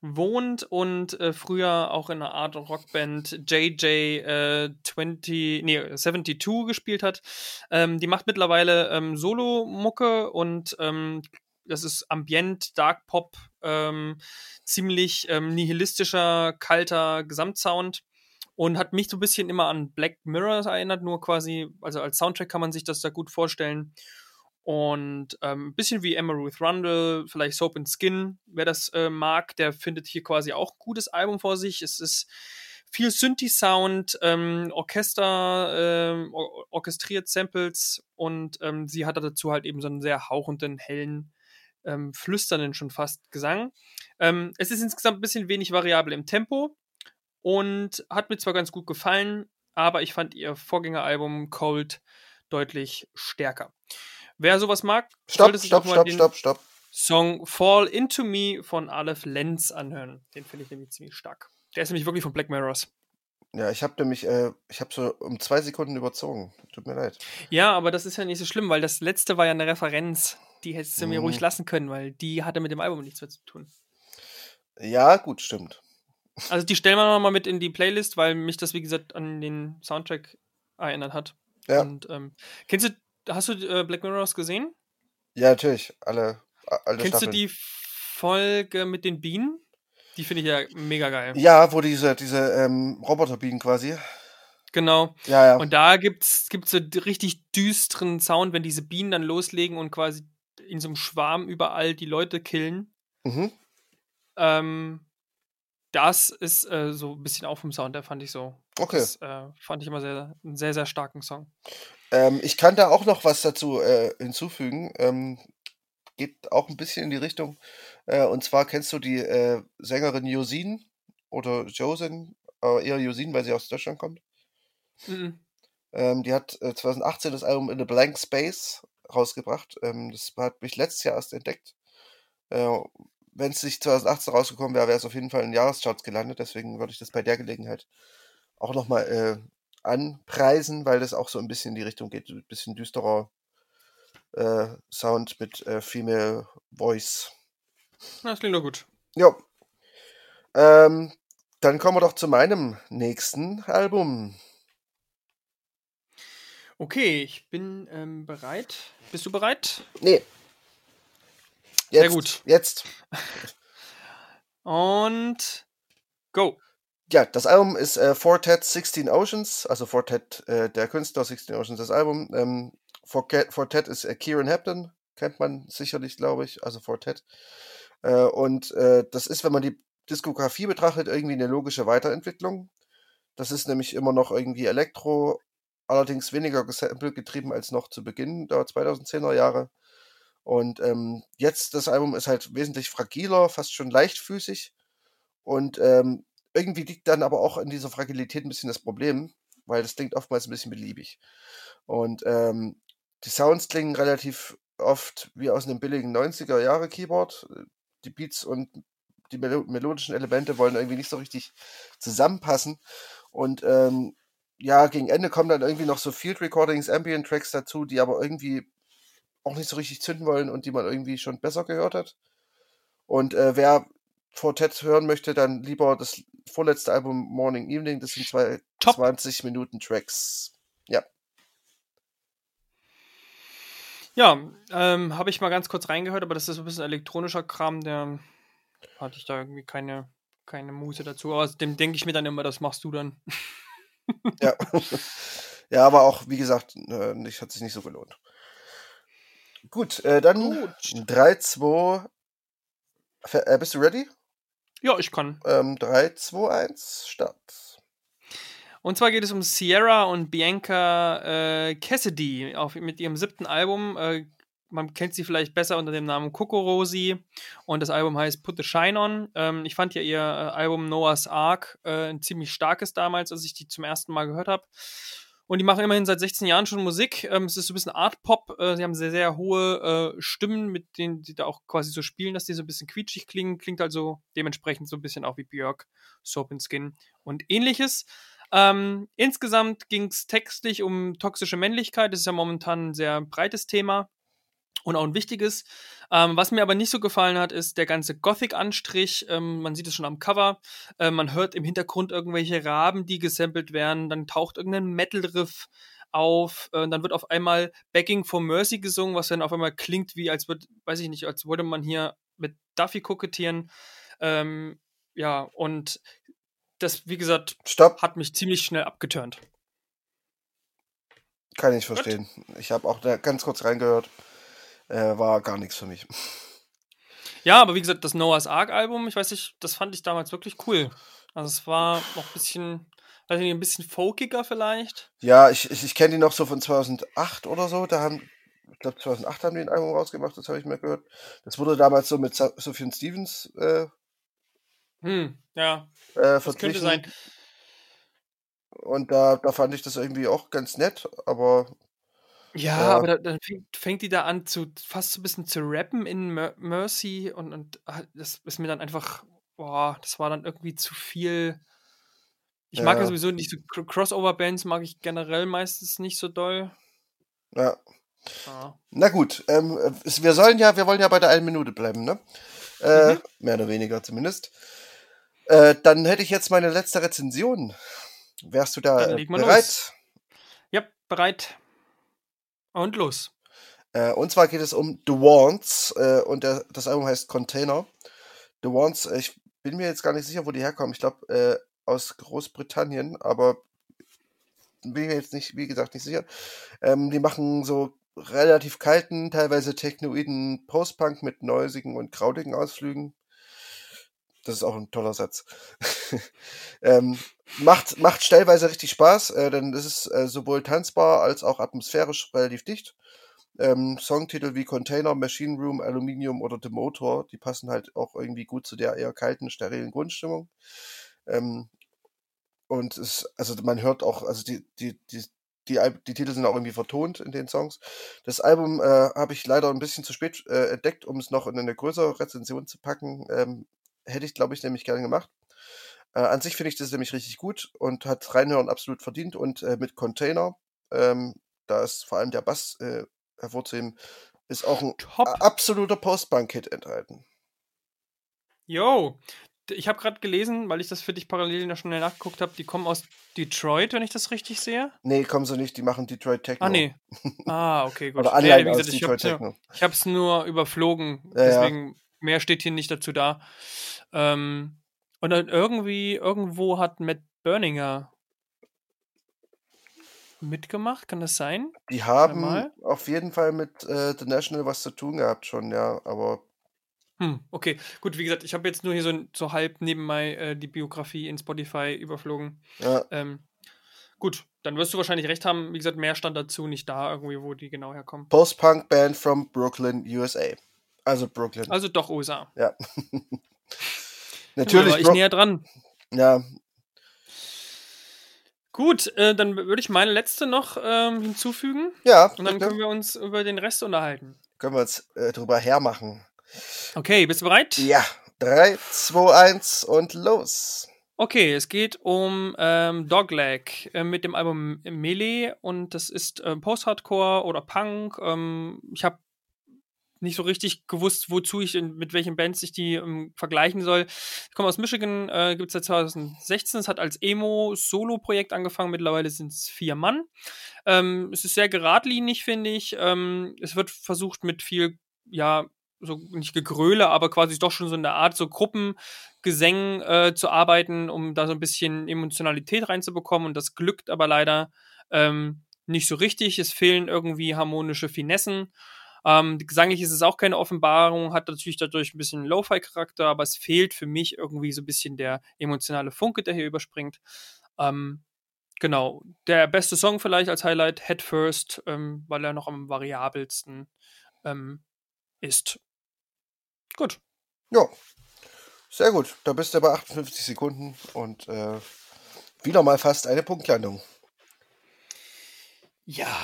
[SPEAKER 1] wohnt und äh, früher auch in einer Art Rockband JJ äh, 20, nee, 72 gespielt hat. Ähm, die macht mittlerweile ähm, Solo-Mucke und ähm, das ist Ambient, Dark Pop, ähm, ziemlich ähm, nihilistischer, kalter Gesamtsound und hat mich so ein bisschen immer an Black Mirror erinnert, nur quasi, also als Soundtrack kann man sich das da gut vorstellen. Und ähm, ein bisschen wie Emma Ruth Rundle, vielleicht Soap and Skin, wer das äh, mag, der findet hier quasi auch ein gutes Album vor sich. Es ist viel Synthi-Sound, ähm, Orchester, ähm, or orchestriert Samples und ähm, sie hat dazu halt eben so einen sehr hauchenden, hellen, ähm, flüsternden schon fast Gesang. Ähm, es ist insgesamt ein bisschen wenig variabel im Tempo und hat mir zwar ganz gut gefallen, aber ich fand ihr Vorgängeralbum Cold deutlich stärker. Wer sowas mag,
[SPEAKER 2] stopp, sollte sich stopp, mal stopp, den stopp, stopp.
[SPEAKER 1] Song Fall Into Me von Aleph Lenz anhören. Den finde ich nämlich ziemlich stark. Der ist nämlich wirklich von Black Mirrors.
[SPEAKER 2] Ja, ich habe nämlich, äh, ich habe so um zwei Sekunden überzogen. Tut mir leid.
[SPEAKER 1] Ja, aber das ist ja nicht so schlimm, weil das letzte war ja eine Referenz. Die hättest du mhm. mir ruhig lassen können, weil die hatte mit dem Album nichts mehr zu tun.
[SPEAKER 2] Ja, gut, stimmt.
[SPEAKER 1] Also die stellen wir nochmal mit in die Playlist, weil mich das, wie gesagt, an den Soundtrack erinnert hat. Ja. Und ähm, kennst du Hast du äh, Black Mirrors gesehen?
[SPEAKER 2] Ja, natürlich. Alle, alle
[SPEAKER 1] Kennst Staffeln. du die Folge mit den Bienen? Die finde ich ja mega geil.
[SPEAKER 2] Ja, wo diese, diese ähm, Roboterbienen quasi.
[SPEAKER 1] Genau.
[SPEAKER 2] Ja, ja.
[SPEAKER 1] Und da gibt es so richtig düsteren Sound, wenn diese Bienen dann loslegen und quasi in so einem Schwarm überall die Leute killen. Mhm. Ähm, das ist äh, so ein bisschen auch vom Sound, der fand ich so.
[SPEAKER 2] Okay.
[SPEAKER 1] Das äh, fand ich immer sehr, einen sehr, sehr starken Song.
[SPEAKER 2] Ähm, ich kann da auch noch was dazu äh, hinzufügen. Ähm, geht auch ein bisschen in die Richtung. Äh, und zwar kennst du die äh, Sängerin Josin oder Josin, aber eher Josin, weil sie aus Deutschland kommt. Mhm. Ähm, die hat 2018 äh, das Album In a Blank Space rausgebracht. Ähm, das hat mich letztes Jahr erst entdeckt. Äh, Wenn es nicht 2018 rausgekommen wäre, wäre es auf jeden Fall in Jahrescharts gelandet. Deswegen würde ich das bei der Gelegenheit auch nochmal äh, anpreisen, weil das auch so ein bisschen in die Richtung geht. Ein bisschen düsterer äh, Sound mit äh, Female Voice.
[SPEAKER 1] Das klingt doch gut.
[SPEAKER 2] Ja. Ähm, dann kommen wir doch zu meinem nächsten Album.
[SPEAKER 1] Okay, ich bin ähm, bereit. Bist du bereit?
[SPEAKER 2] Nee.
[SPEAKER 1] Jetzt, Sehr gut.
[SPEAKER 2] Jetzt.
[SPEAKER 1] Und go
[SPEAKER 2] ja, das Album ist äh, Fortet 16 Oceans, also Fortet äh, der Künstler, 16 Oceans das Album. Ähm, Fortet ist äh, Kieran Hepton, kennt man sicherlich, glaube ich, also Fortet. Äh, und äh, das ist, wenn man die Diskografie betrachtet, irgendwie eine logische Weiterentwicklung. Das ist nämlich immer noch irgendwie Elektro, allerdings weniger Sample getrieben als noch zu Beginn der 2010er Jahre. Und ähm, jetzt das Album ist halt wesentlich fragiler, fast schon leichtfüßig und ähm, irgendwie liegt dann aber auch in dieser Fragilität ein bisschen das Problem, weil das klingt oftmals ein bisschen beliebig. Und ähm, die Sounds klingen relativ oft wie aus einem billigen 90er Jahre Keyboard. Die Beats und die melo melodischen Elemente wollen irgendwie nicht so richtig zusammenpassen. Und ähm, ja, gegen Ende kommen dann irgendwie noch so Field Recordings, Ambient Tracks dazu, die aber irgendwie auch nicht so richtig zünden wollen und die man irgendwie schon besser gehört hat. Und äh, wer Quartett hören möchte, dann lieber das vorletzte Album Morning Evening. Das sind zwei Top. 20 Minuten Tracks. Ja.
[SPEAKER 1] Ja, ähm, habe ich mal ganz kurz reingehört, aber das ist ein bisschen elektronischer Kram, der hatte ich da irgendwie keine, keine Muße dazu. Aber dem denke ich mir dann immer, das machst du dann.
[SPEAKER 2] ja. ja, aber auch, wie gesagt, äh, nicht, hat sich nicht so gelohnt. Gut, äh, dann 3, 2. Äh, bist du ready?
[SPEAKER 1] Ja, ich kann.
[SPEAKER 2] Ähm, 3, 2, 1, Start.
[SPEAKER 1] Und zwar geht es um Sierra und Bianca äh, Cassidy auf, mit ihrem siebten Album. Äh, man kennt sie vielleicht besser unter dem Namen Kokorosi und das Album heißt Put the Shine On. Ähm, ich fand ja ihr äh, Album Noah's Ark äh, ein ziemlich starkes damals, als ich die zum ersten Mal gehört habe. Und die machen immerhin seit 16 Jahren schon Musik. Ähm, es ist so ein bisschen Art-Pop. Äh, sie haben sehr, sehr hohe äh, Stimmen, mit denen sie da auch quasi so spielen, dass die so ein bisschen quietschig klingen. Klingt also dementsprechend so ein bisschen auch wie Björk, Soap and Skin und ähnliches. Ähm, insgesamt ging es textlich um toxische Männlichkeit. Das ist ja momentan ein sehr breites Thema und auch ein wichtiges. Ähm, was mir aber nicht so gefallen hat, ist der ganze Gothic-Anstrich. Ähm, man sieht es schon am Cover. Ähm, man hört im Hintergrund irgendwelche Raben, die gesampelt werden. Dann taucht irgendein Metal-Riff auf. Äh, dann wird auf einmal Begging for Mercy gesungen, was dann auf einmal klingt wie, als würde, weiß ich nicht, als würde man hier mit Duffy kokettieren. Ähm, ja, und das, wie gesagt,
[SPEAKER 2] Stopp.
[SPEAKER 1] hat mich ziemlich schnell abgeturnt.
[SPEAKER 2] Kann ich verstehen. Gut. Ich habe auch da ganz kurz reingehört äh, war gar nichts für mich.
[SPEAKER 1] Ja, aber wie gesagt, das Noah's Ark Album, ich weiß nicht, das fand ich damals wirklich cool. Also es war noch ein bisschen, weiß nicht, ein bisschen folkiger vielleicht.
[SPEAKER 2] Ja, ich, ich, ich kenne die noch so von 2008 oder so. Da haben, ich glaube 2008 haben die ein Album rausgemacht, das habe ich mir gehört. Das wurde damals so mit Sophian Stevens äh,
[SPEAKER 1] hm, ja.
[SPEAKER 2] Äh, das könnte sein. Und da, da fand ich das irgendwie auch ganz nett, aber
[SPEAKER 1] ja, Ja. aber da dann fängt fängt die da an zu fast so 'n bisschen zu rappen in Mer Mercy und und ah, das ist mir dann einfach boah, das war dann irgendwie zu viel. Ich mag ja sowieso nicht so Crossover-Bands mag ich generell meistens nicht so doll.
[SPEAKER 2] Ja. Ja. Na gut, ähm, äh, wir sollen ja wir wollen ja bei der einen Minute bleiben, ne? Äh, Mhm. mehr oder weniger zumindest. Äh, dann hätte ich jetzt meine letzte Rezension. Wärst du da, äh, los. bereit?
[SPEAKER 1] Ja, bereit. Und los.
[SPEAKER 2] Äh, und zwar geht es um The Wands äh, und der, das Album heißt Container. The Wands, äh, ich bin mir jetzt gar nicht sicher, wo die herkommen. Ich glaube äh, aus Großbritannien, aber bin mir jetzt nicht, wie gesagt, nicht sicher. Ähm, die machen so relativ kalten, teilweise technoiden Postpunk mit neusigen und krauligen Ausflügen. Das ist auch ein toller Satz. ähm, macht, macht stellweise richtig Spaß, äh, denn es ist äh, sowohl tanzbar als auch atmosphärisch relativ dicht. Ähm, Songtitel wie Container, Machine Room, Aluminium oder The Motor, die passen halt auch irgendwie gut zu der eher kalten, sterilen Grundstimmung. Ähm, und es, also man hört auch, also die, die, die, die, die Titel sind auch irgendwie vertont in den Songs. Das Album äh, habe ich leider ein bisschen zu spät äh, entdeckt, um es noch in eine größere Rezension zu packen. Ähm, hätte ich, glaube ich, nämlich gerne gemacht. Äh, an sich finde ich das nämlich richtig gut und hat Reinhören absolut verdient. Und äh, mit Container, ähm, da ist vor allem der Bass äh, hervorzuheben, ist auch ein Top. absoluter Postbank-Hit enthalten.
[SPEAKER 1] Yo, ich habe gerade gelesen, weil ich das für dich parallel noch schnell nachgeguckt habe, die kommen aus Detroit, wenn ich das richtig sehe.
[SPEAKER 2] Nee, kommen sie nicht, die machen Detroit Techno.
[SPEAKER 1] Ah, nee. Ah, okay, gut.
[SPEAKER 2] Oder Anleihen nee, aus Detroit Techno.
[SPEAKER 1] Ich habe es nur überflogen, ja, deswegen ja. mehr steht hier nicht dazu da. Ähm, und dann irgendwie, irgendwo hat Matt Berninger mitgemacht, kann das sein?
[SPEAKER 2] Die haben auf jeden Fall mit äh, The National was zu tun gehabt schon, ja, aber.
[SPEAKER 1] Hm, okay. Gut, wie gesagt, ich habe jetzt nur hier so, so halb nebenbei äh, die Biografie in Spotify überflogen.
[SPEAKER 2] Ja.
[SPEAKER 1] Ähm, gut, dann wirst du wahrscheinlich recht haben. Wie gesagt, mehr stand dazu nicht da, irgendwie, wo die genau herkommen.
[SPEAKER 2] Post-Punk-Band from Brooklyn, USA. Also Brooklyn.
[SPEAKER 1] Also doch USA.
[SPEAKER 2] Ja. Natürlich.
[SPEAKER 1] War ich näher dran.
[SPEAKER 2] Ja.
[SPEAKER 1] Gut, äh, dann würde ich meine letzte noch ähm, hinzufügen.
[SPEAKER 2] Ja.
[SPEAKER 1] Und dann können wir uns über den Rest unterhalten.
[SPEAKER 2] Können wir uns äh, drüber hermachen.
[SPEAKER 1] Okay, bist du bereit?
[SPEAKER 2] Ja. 3, 2, 1 und los.
[SPEAKER 1] Okay, es geht um ähm, Dogleg äh, mit dem Album Melee und das ist äh, Post-Hardcore oder Punk. Ähm, ich habe nicht so richtig gewusst, wozu ich, in, mit welchen Bands ich die ähm, vergleichen soll. Ich komme aus Michigan, äh, gibt es seit 2016. Es hat als Emo-Solo-Projekt angefangen. Mittlerweile sind es vier Mann. Ähm, es ist sehr geradlinig, finde ich. Ähm, es wird versucht mit viel, ja, so nicht Gegröle, aber quasi doch schon so eine Art so Gruppengesängen äh, zu arbeiten, um da so ein bisschen Emotionalität reinzubekommen. Und das glückt aber leider ähm, nicht so richtig. Es fehlen irgendwie harmonische Finessen. Ähm, gesanglich ist es auch keine Offenbarung, hat natürlich dadurch ein bisschen Lo-Fi-Charakter, aber es fehlt für mich irgendwie so ein bisschen der emotionale Funke, der hier überspringt. Ähm, genau, der beste Song vielleicht als Highlight, Head First, ähm, weil er noch am variabelsten ähm, ist. Gut.
[SPEAKER 2] Ja. Sehr gut. Da bist du bei 58 Sekunden und äh, wieder mal fast eine Punktlandung.
[SPEAKER 1] Ja,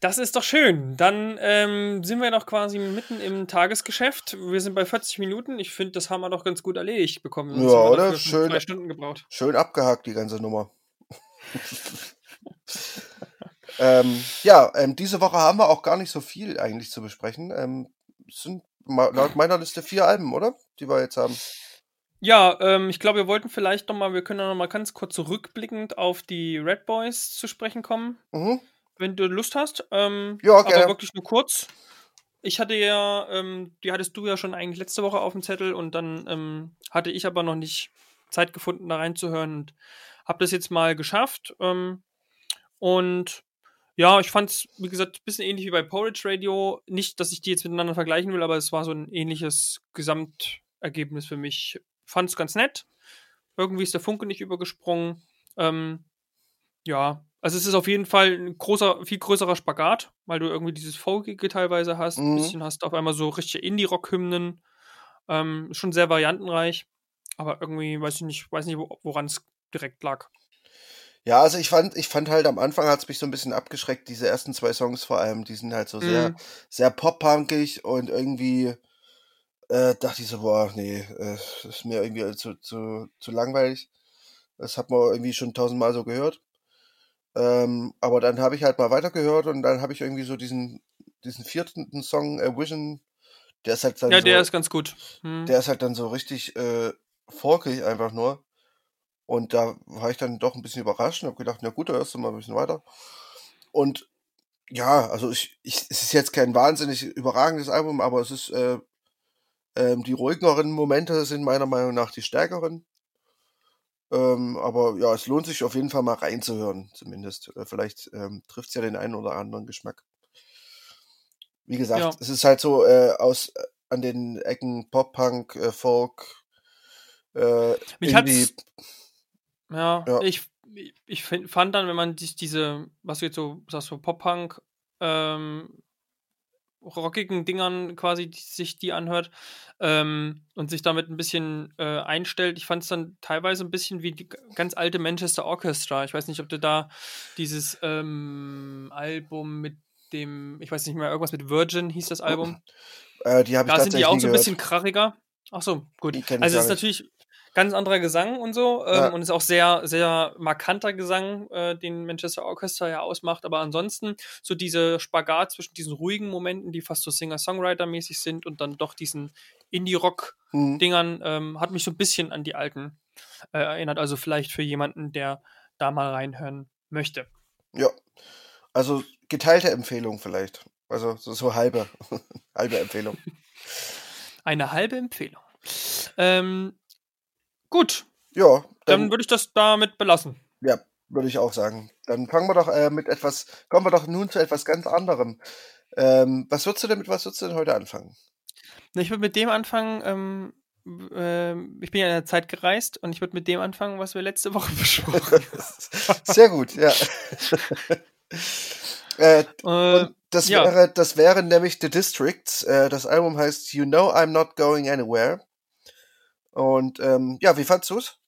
[SPEAKER 1] das ist doch schön. Dann ähm, sind wir noch quasi mitten im Tagesgeschäft. Wir sind bei 40 Minuten. Ich finde, das haben wir doch ganz gut erledigt bekommen.
[SPEAKER 2] Sonst ja, oder? Schön, zwei Stunden gebraucht. Schön abgehakt, die ganze Nummer. ähm, ja, ähm, diese Woche haben wir auch gar nicht so viel eigentlich zu besprechen. Ähm, es sind laut meiner Liste vier Alben, oder? Die wir jetzt haben.
[SPEAKER 1] Ja, ähm, ich glaube, wir wollten vielleicht noch mal, wir können noch mal ganz kurz zurückblickend auf die Red Boys zu sprechen kommen. Mhm wenn du Lust hast. Ähm, ja, gerne. Aber wirklich nur kurz. Ich hatte ja, ähm, die hattest du ja schon eigentlich letzte Woche auf dem Zettel und dann ähm, hatte ich aber noch nicht Zeit gefunden, da reinzuhören und habe das jetzt mal geschafft. Ähm, und ja, ich fand es, wie gesagt, ein bisschen ähnlich wie bei Porridge Radio. Nicht, dass ich die jetzt miteinander vergleichen will, aber es war so ein ähnliches Gesamtergebnis für mich. Fand es ganz nett. Irgendwie ist der Funke nicht übergesprungen. Ähm, ja, also es ist auf jeden Fall ein großer, viel größerer Spagat, weil du irgendwie dieses Folkige teilweise hast. Mhm. Ein bisschen hast auf einmal so richtige Indie-Rock-Hymnen. Ähm, schon sehr variantenreich. Aber irgendwie weiß ich nicht, weiß nicht, woran es direkt lag.
[SPEAKER 2] Ja, also ich fand, ich fand halt am Anfang hat es mich so ein bisschen abgeschreckt, diese ersten zwei Songs vor allem, die sind halt so sehr, mhm. sehr pop-punkig und irgendwie äh, dachte ich so, boah, nee, äh, ist mir irgendwie zu, zu, zu langweilig. Das hat man irgendwie schon tausendmal so gehört. Ähm, aber dann habe ich halt mal weitergehört und dann habe ich irgendwie so diesen, diesen vierten Song, äh, Vision, der ist halt dann.
[SPEAKER 1] Ja,
[SPEAKER 2] so,
[SPEAKER 1] der ist ganz gut. Hm.
[SPEAKER 2] Der ist halt dann so richtig äh, folkig einfach nur. Und da war ich dann doch ein bisschen überrascht und habe gedacht, na gut, da hörst du mal ein bisschen weiter. Und ja, also ich, ich, es ist jetzt kein wahnsinnig überragendes Album, aber es ist, äh, äh, die ruhigeren Momente sind meiner Meinung nach die stärkeren. Ähm, aber ja, es lohnt sich auf jeden Fall mal reinzuhören, zumindest. Äh, vielleicht ähm, trifft es ja den einen oder anderen Geschmack. Wie gesagt, ja. es ist halt so äh, aus äh, an den Ecken Pop-Punk, äh, Folk, äh,
[SPEAKER 1] Mich Indie. Ja, ja, ich, ich fand dann, wenn man sich diese, was du jetzt so sagst, so Pop-Punk, ähm, rockigen Dingern quasi sich die anhört ähm, und sich damit ein bisschen äh, einstellt. Ich fand es dann teilweise ein bisschen wie die ganz alte Manchester Orchestra. Ich weiß nicht, ob du da dieses ähm, Album mit dem, ich weiß nicht mehr, irgendwas mit Virgin hieß das Album.
[SPEAKER 2] Äh, die habe ich
[SPEAKER 1] Da sind die auch so ein bisschen krachiger. Ach so, gut. Also es ist natürlich ganz anderer Gesang und so ähm, ja. und ist auch sehr, sehr markanter Gesang, äh, den Manchester Orchestra ja ausmacht. Aber ansonsten so diese Spagat zwischen diesen ruhigen Momenten, die fast so Singer-Songwriter-mäßig sind und dann doch diesen Indie-Rock-Dingern, mhm. ähm, hat mich so ein bisschen an die alten äh, erinnert. Also vielleicht für jemanden, der da mal reinhören möchte.
[SPEAKER 2] Ja, also geteilte Empfehlung vielleicht. Also so, so halbe, halbe Empfehlung.
[SPEAKER 1] Eine halbe Empfehlung. Ähm, Gut.
[SPEAKER 2] Ja.
[SPEAKER 1] Dann, dann würde ich das damit belassen.
[SPEAKER 2] Ja, würde ich auch sagen. Dann fangen wir doch äh, mit etwas, kommen wir doch nun zu etwas ganz anderem. Ähm, was würdest du denn mit was würdest du denn heute anfangen?
[SPEAKER 1] Ich würde mit dem anfangen, ähm, äh, ich bin ja in der Zeit gereist und ich würde mit dem anfangen, was wir letzte Woche besprochen haben.
[SPEAKER 2] Sehr gut, ja. äh, äh, das, ja. wäre, das wäre nämlich The Districts. Äh, das Album heißt You Know I'm Not Going Anywhere. Und ähm, ja, wie fandst du es?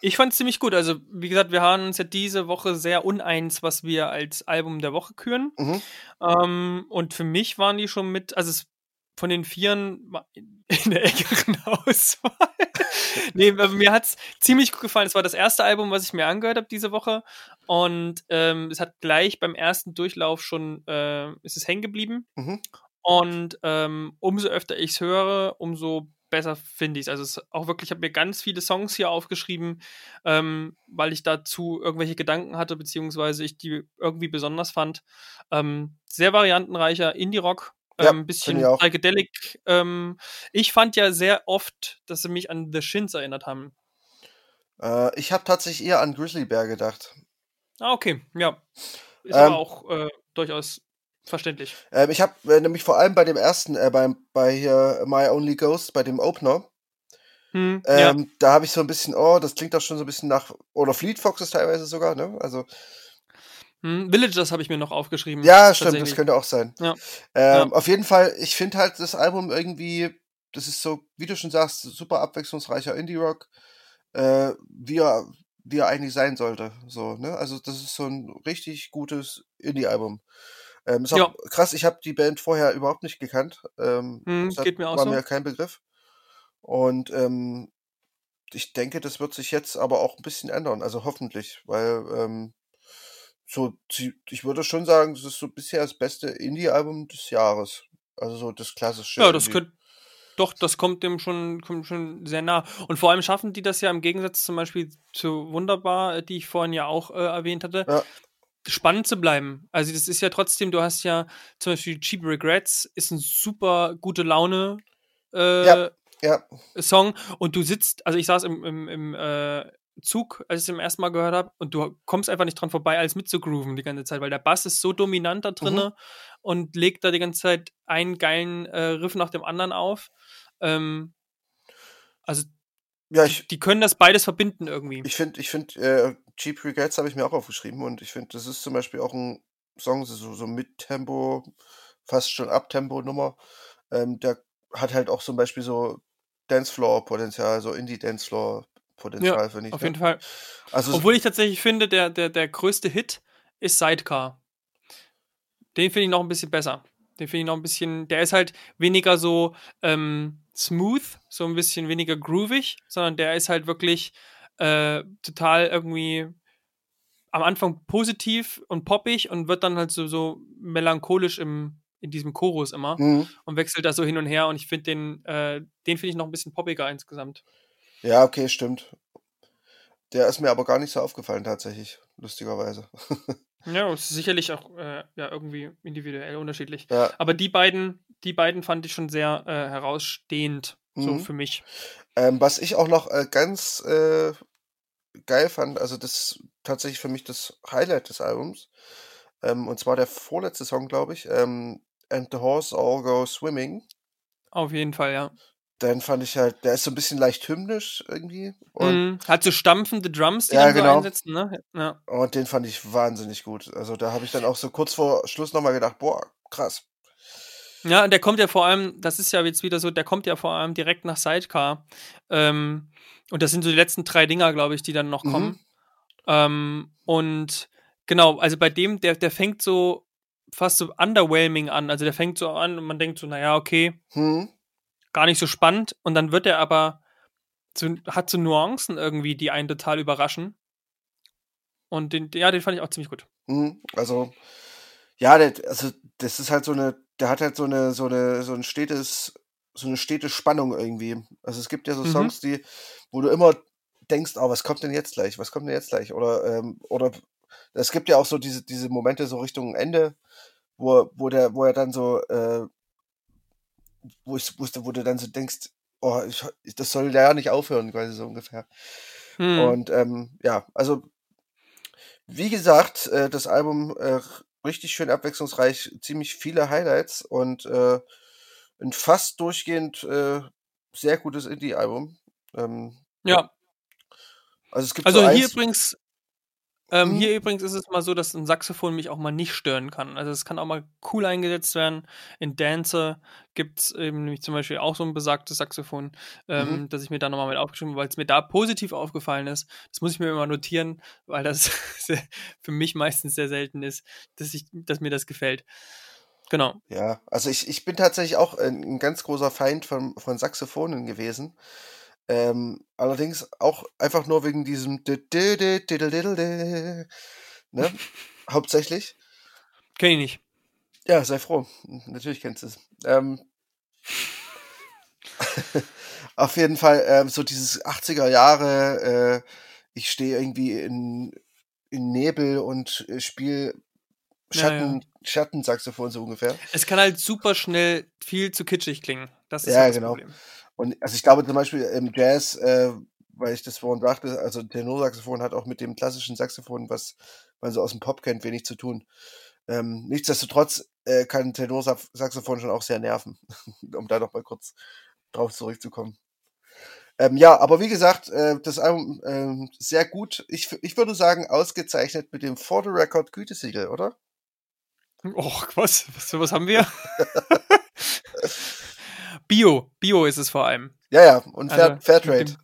[SPEAKER 1] Ich fand es ziemlich gut. Also, wie gesagt, wir haben uns ja diese Woche sehr uneins, was wir als Album der Woche küren. Mhm. Ähm, und für mich waren die schon mit, also es, von den Vieren in der engeren Auswahl. nee, mir hat es ziemlich gut gefallen. Es war das erste Album, was ich mir angehört habe diese Woche. Und ähm, es hat gleich beim ersten Durchlauf schon, äh, ist es hängen geblieben. Mhm. Und ähm, umso öfter ich es höre, umso besser finde ich es. Also es auch wirklich, ich habe mir ganz viele Songs hier aufgeschrieben, ähm, weil ich dazu irgendwelche Gedanken hatte, beziehungsweise ich die irgendwie besonders fand. Ähm, sehr variantenreicher Indie-Rock, ja, ein ähm, bisschen psychedelic. Ähm, ich fand ja sehr oft, dass sie mich an The Shins erinnert haben.
[SPEAKER 2] Äh, ich habe tatsächlich eher an Grizzly Bear gedacht.
[SPEAKER 1] Ah, okay, ja. Ist aber ähm, auch äh, durchaus Verständlich.
[SPEAKER 2] Ähm, ich habe äh, nämlich vor allem bei dem ersten, äh, beim, bei hier My Only Ghost, bei dem Opener, hm, ähm, ja. da habe ich so ein bisschen, oh, das klingt doch schon so ein bisschen nach, oder Fleet Foxes teilweise sogar, ne? Also.
[SPEAKER 1] Hm, Villagers habe ich mir noch aufgeschrieben.
[SPEAKER 2] Ja, stimmt, das könnte auch sein. Ja. Ähm, ja. Auf jeden Fall, ich finde halt das Album irgendwie, das ist so, wie du schon sagst, super abwechslungsreicher Indie-Rock, äh, wie, er, wie er eigentlich sein sollte. So, ne? Also, das ist so ein richtig gutes Indie-Album. Ähm, ist auch ja. krass, ich habe die Band vorher überhaupt nicht gekannt. Ähm,
[SPEAKER 1] hm,
[SPEAKER 2] hat,
[SPEAKER 1] geht mir auch
[SPEAKER 2] war
[SPEAKER 1] so.
[SPEAKER 2] mir kein Begriff. Und ähm, ich denke, das wird sich jetzt aber auch ein bisschen ändern, also hoffentlich, weil ähm, so, ich würde schon sagen, das ist so bisher das beste Indie-Album des Jahres. Also so das klassische.
[SPEAKER 1] Ja, das könnte. Doch, das kommt dem schon, kommt schon sehr nah. Und vor allem schaffen die das ja im Gegensatz zum Beispiel zu Wunderbar, die ich vorhin ja auch äh, erwähnt hatte, ja. Spannend zu bleiben. Also das ist ja trotzdem, du hast ja zum Beispiel Cheap Regrets, ist ein super gute Laune äh,
[SPEAKER 2] ja, ja.
[SPEAKER 1] Song und du sitzt, also ich saß im, im, im äh, Zug, als ich es zum ersten Mal gehört habe, und du kommst einfach nicht dran vorbei, als mitzugrooven die ganze Zeit, weil der Bass ist so dominant da drinne mhm. und legt da die ganze Zeit einen geilen äh, Riff nach dem anderen auf. Ähm, also ja, ich, die können das beides verbinden irgendwie.
[SPEAKER 2] Ich finde, ich finde, äh, Cheap Regrets habe ich mir auch aufgeschrieben und ich finde, das ist zum Beispiel auch ein Song, so, so mit Tempo, fast schon Abtempo-Nummer. Ähm, der hat halt auch zum Beispiel so Dancefloor-Potenzial, so Indie-Dancefloor Potenzial, ja, finde ich.
[SPEAKER 1] Auf ne? jeden Fall. Also Obwohl ich tatsächlich finde, der, der, der größte Hit ist Sidecar. Den finde ich noch ein bisschen besser. Den finde ich noch ein bisschen, der ist halt weniger so ähm, smooth, so ein bisschen weniger groovig, sondern der ist halt wirklich äh, total irgendwie am Anfang positiv und poppig und wird dann halt so, so melancholisch im, in diesem Chorus immer mhm. und wechselt da so hin und her und ich finde den, äh, den finde ich noch ein bisschen poppiger insgesamt.
[SPEAKER 2] Ja, okay, stimmt. Der ist mir aber gar nicht so aufgefallen tatsächlich, lustigerweise.
[SPEAKER 1] Ja, ist sicherlich auch äh, ja, irgendwie individuell unterschiedlich. Ja. Aber die beiden, die beiden fand ich schon sehr äh, herausstehend, so mhm. für mich.
[SPEAKER 2] Ähm, was ich auch noch äh, ganz äh, geil fand, also das tatsächlich für mich das Highlight des Albums, ähm, und zwar der vorletzte Song, glaube ich, ähm, And the Horse All Go Swimming.
[SPEAKER 1] Auf jeden Fall, ja
[SPEAKER 2] dann fand ich halt, der ist so ein bisschen leicht hymnisch irgendwie.
[SPEAKER 1] Und mm, hat so stampfende Drums, die ja, dann so genau. einsetzen, ne? Ja.
[SPEAKER 2] Und den fand ich wahnsinnig gut. Also da habe ich dann auch so kurz vor Schluss nochmal gedacht, boah, krass.
[SPEAKER 1] Ja, und der kommt ja vor allem, das ist ja jetzt wieder so, der kommt ja vor allem direkt nach Sidecar. Ähm, und das sind so die letzten drei Dinger, glaube ich, die dann noch kommen. Mhm. Ähm, und genau, also bei dem, der, der fängt so fast so underwhelming an. Also der fängt so an und man denkt so, naja, okay. Mhm gar nicht so spannend und dann wird er aber zu, hat so Nuancen irgendwie, die einen total überraschen. Und den, ja, den fand ich auch ziemlich gut.
[SPEAKER 2] Mhm, also, ja, der, also das ist halt so eine, der hat halt so eine, so eine, so ein stetes, so eine stete Spannung irgendwie. Also es gibt ja so mhm. Songs, die, wo du immer denkst, oh, was kommt denn jetzt gleich? Was kommt denn jetzt gleich? Oder, ähm, oder es gibt ja auch so diese, diese Momente so Richtung Ende, wo, wo der, wo er dann so äh, wo ich wusste, wo du dann so denkst, oh, ich, das soll ja nicht aufhören, quasi so ungefähr. Hm. Und ähm, ja, also wie gesagt, äh, das Album äh, richtig schön abwechslungsreich, ziemlich viele Highlights und äh, ein fast durchgehend äh, sehr gutes Indie-Album. Ähm,
[SPEAKER 1] ja.
[SPEAKER 2] Also es gibt
[SPEAKER 1] also
[SPEAKER 2] so
[SPEAKER 1] hier übrigens ähm, mhm. Hier übrigens ist es mal so, dass ein Saxophon mich auch mal nicht stören kann. Also es kann auch mal cool eingesetzt werden. In Dancer gibt es eben nämlich zum Beispiel auch so ein besagtes Saxophon, ähm, mhm. das ich mir da nochmal mit aufgeschrieben habe, weil es mir da positiv aufgefallen ist. Das muss ich mir immer notieren, weil das für mich meistens sehr selten ist, dass, ich, dass mir das gefällt. Genau.
[SPEAKER 2] Ja, also ich, ich bin tatsächlich auch ein, ein ganz großer Feind von, von Saxophonen gewesen. Ähm, allerdings auch einfach nur wegen diesem ne? Hauptsächlich.
[SPEAKER 1] Kenn ich nicht.
[SPEAKER 2] Ja, sei froh. Natürlich kennst du es. Ähm, auf jeden Fall ähm, so dieses 80er Jahre, äh, ich stehe irgendwie in, in Nebel und äh, spiele Schatten, ja, ja. Schattensaxophon so ungefähr.
[SPEAKER 1] Es kann halt super schnell viel zu kitschig klingen. Das ist
[SPEAKER 2] ja,
[SPEAKER 1] halt
[SPEAKER 2] das genau. Problem. Und also ich glaube zum Beispiel im Jazz, äh, weil ich das vorhin sagte, also Tenorsaxophon hat auch mit dem klassischen Saxophon, was man so aus dem Pop kennt, wenig zu tun. Ähm, nichtsdestotrotz äh, kann Tenorsaxophon schon auch sehr nerven, um da noch mal kurz drauf zurückzukommen. Ähm, ja, aber wie gesagt, äh, das Album äh, sehr gut. Ich, ich würde sagen, ausgezeichnet mit dem For the Record Gütesiegel, oder?
[SPEAKER 1] Och, was? Was, was haben wir? Bio. Bio ist es vor allem.
[SPEAKER 2] Ja, ja, und Fair, also, Fairtrade. Dem,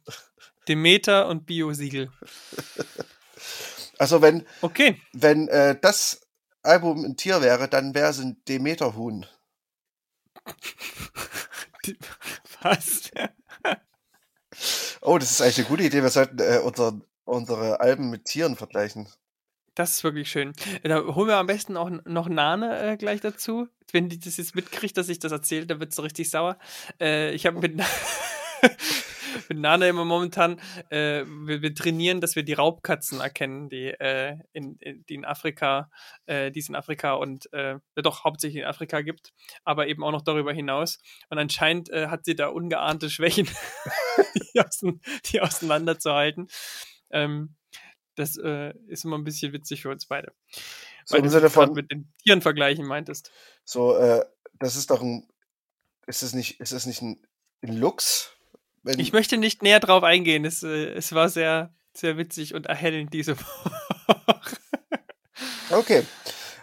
[SPEAKER 1] Demeter und Bio-Siegel.
[SPEAKER 2] Also wenn,
[SPEAKER 1] okay.
[SPEAKER 2] wenn äh, das Album ein Tier wäre, dann wäre es ein Demeter-Huhn.
[SPEAKER 1] Was?
[SPEAKER 2] oh, das ist eigentlich eine gute Idee. Wir sollten äh, unser, unsere Alben mit Tieren vergleichen.
[SPEAKER 1] Das ist wirklich schön. Da holen wir am besten auch noch Nane äh, gleich dazu. Wenn die das jetzt mitkriegt, dass ich das erzähle, dann wird es so richtig sauer. Äh, ich habe mit, mit Nane immer momentan, äh, wir, wir, trainieren, dass wir die Raubkatzen erkennen, die, äh, in, in, die in Afrika, äh, die es in Afrika und äh, doch hauptsächlich in Afrika gibt, aber eben auch noch darüber hinaus. Und anscheinend hat sie da ungeahnte Schwächen, die, außen, die auseinanderzuhalten. Ähm, das äh, ist immer ein bisschen witzig für uns beide.
[SPEAKER 2] So Weil im Sinne von
[SPEAKER 1] mit den Tieren vergleichen meintest.
[SPEAKER 2] So, äh, das ist doch ein. Ist es nicht, ist es nicht ein, ein Lux?
[SPEAKER 1] Wenn ich möchte nicht näher drauf eingehen. Es, äh, es war sehr, sehr witzig und erhellend diese Woche.
[SPEAKER 2] okay.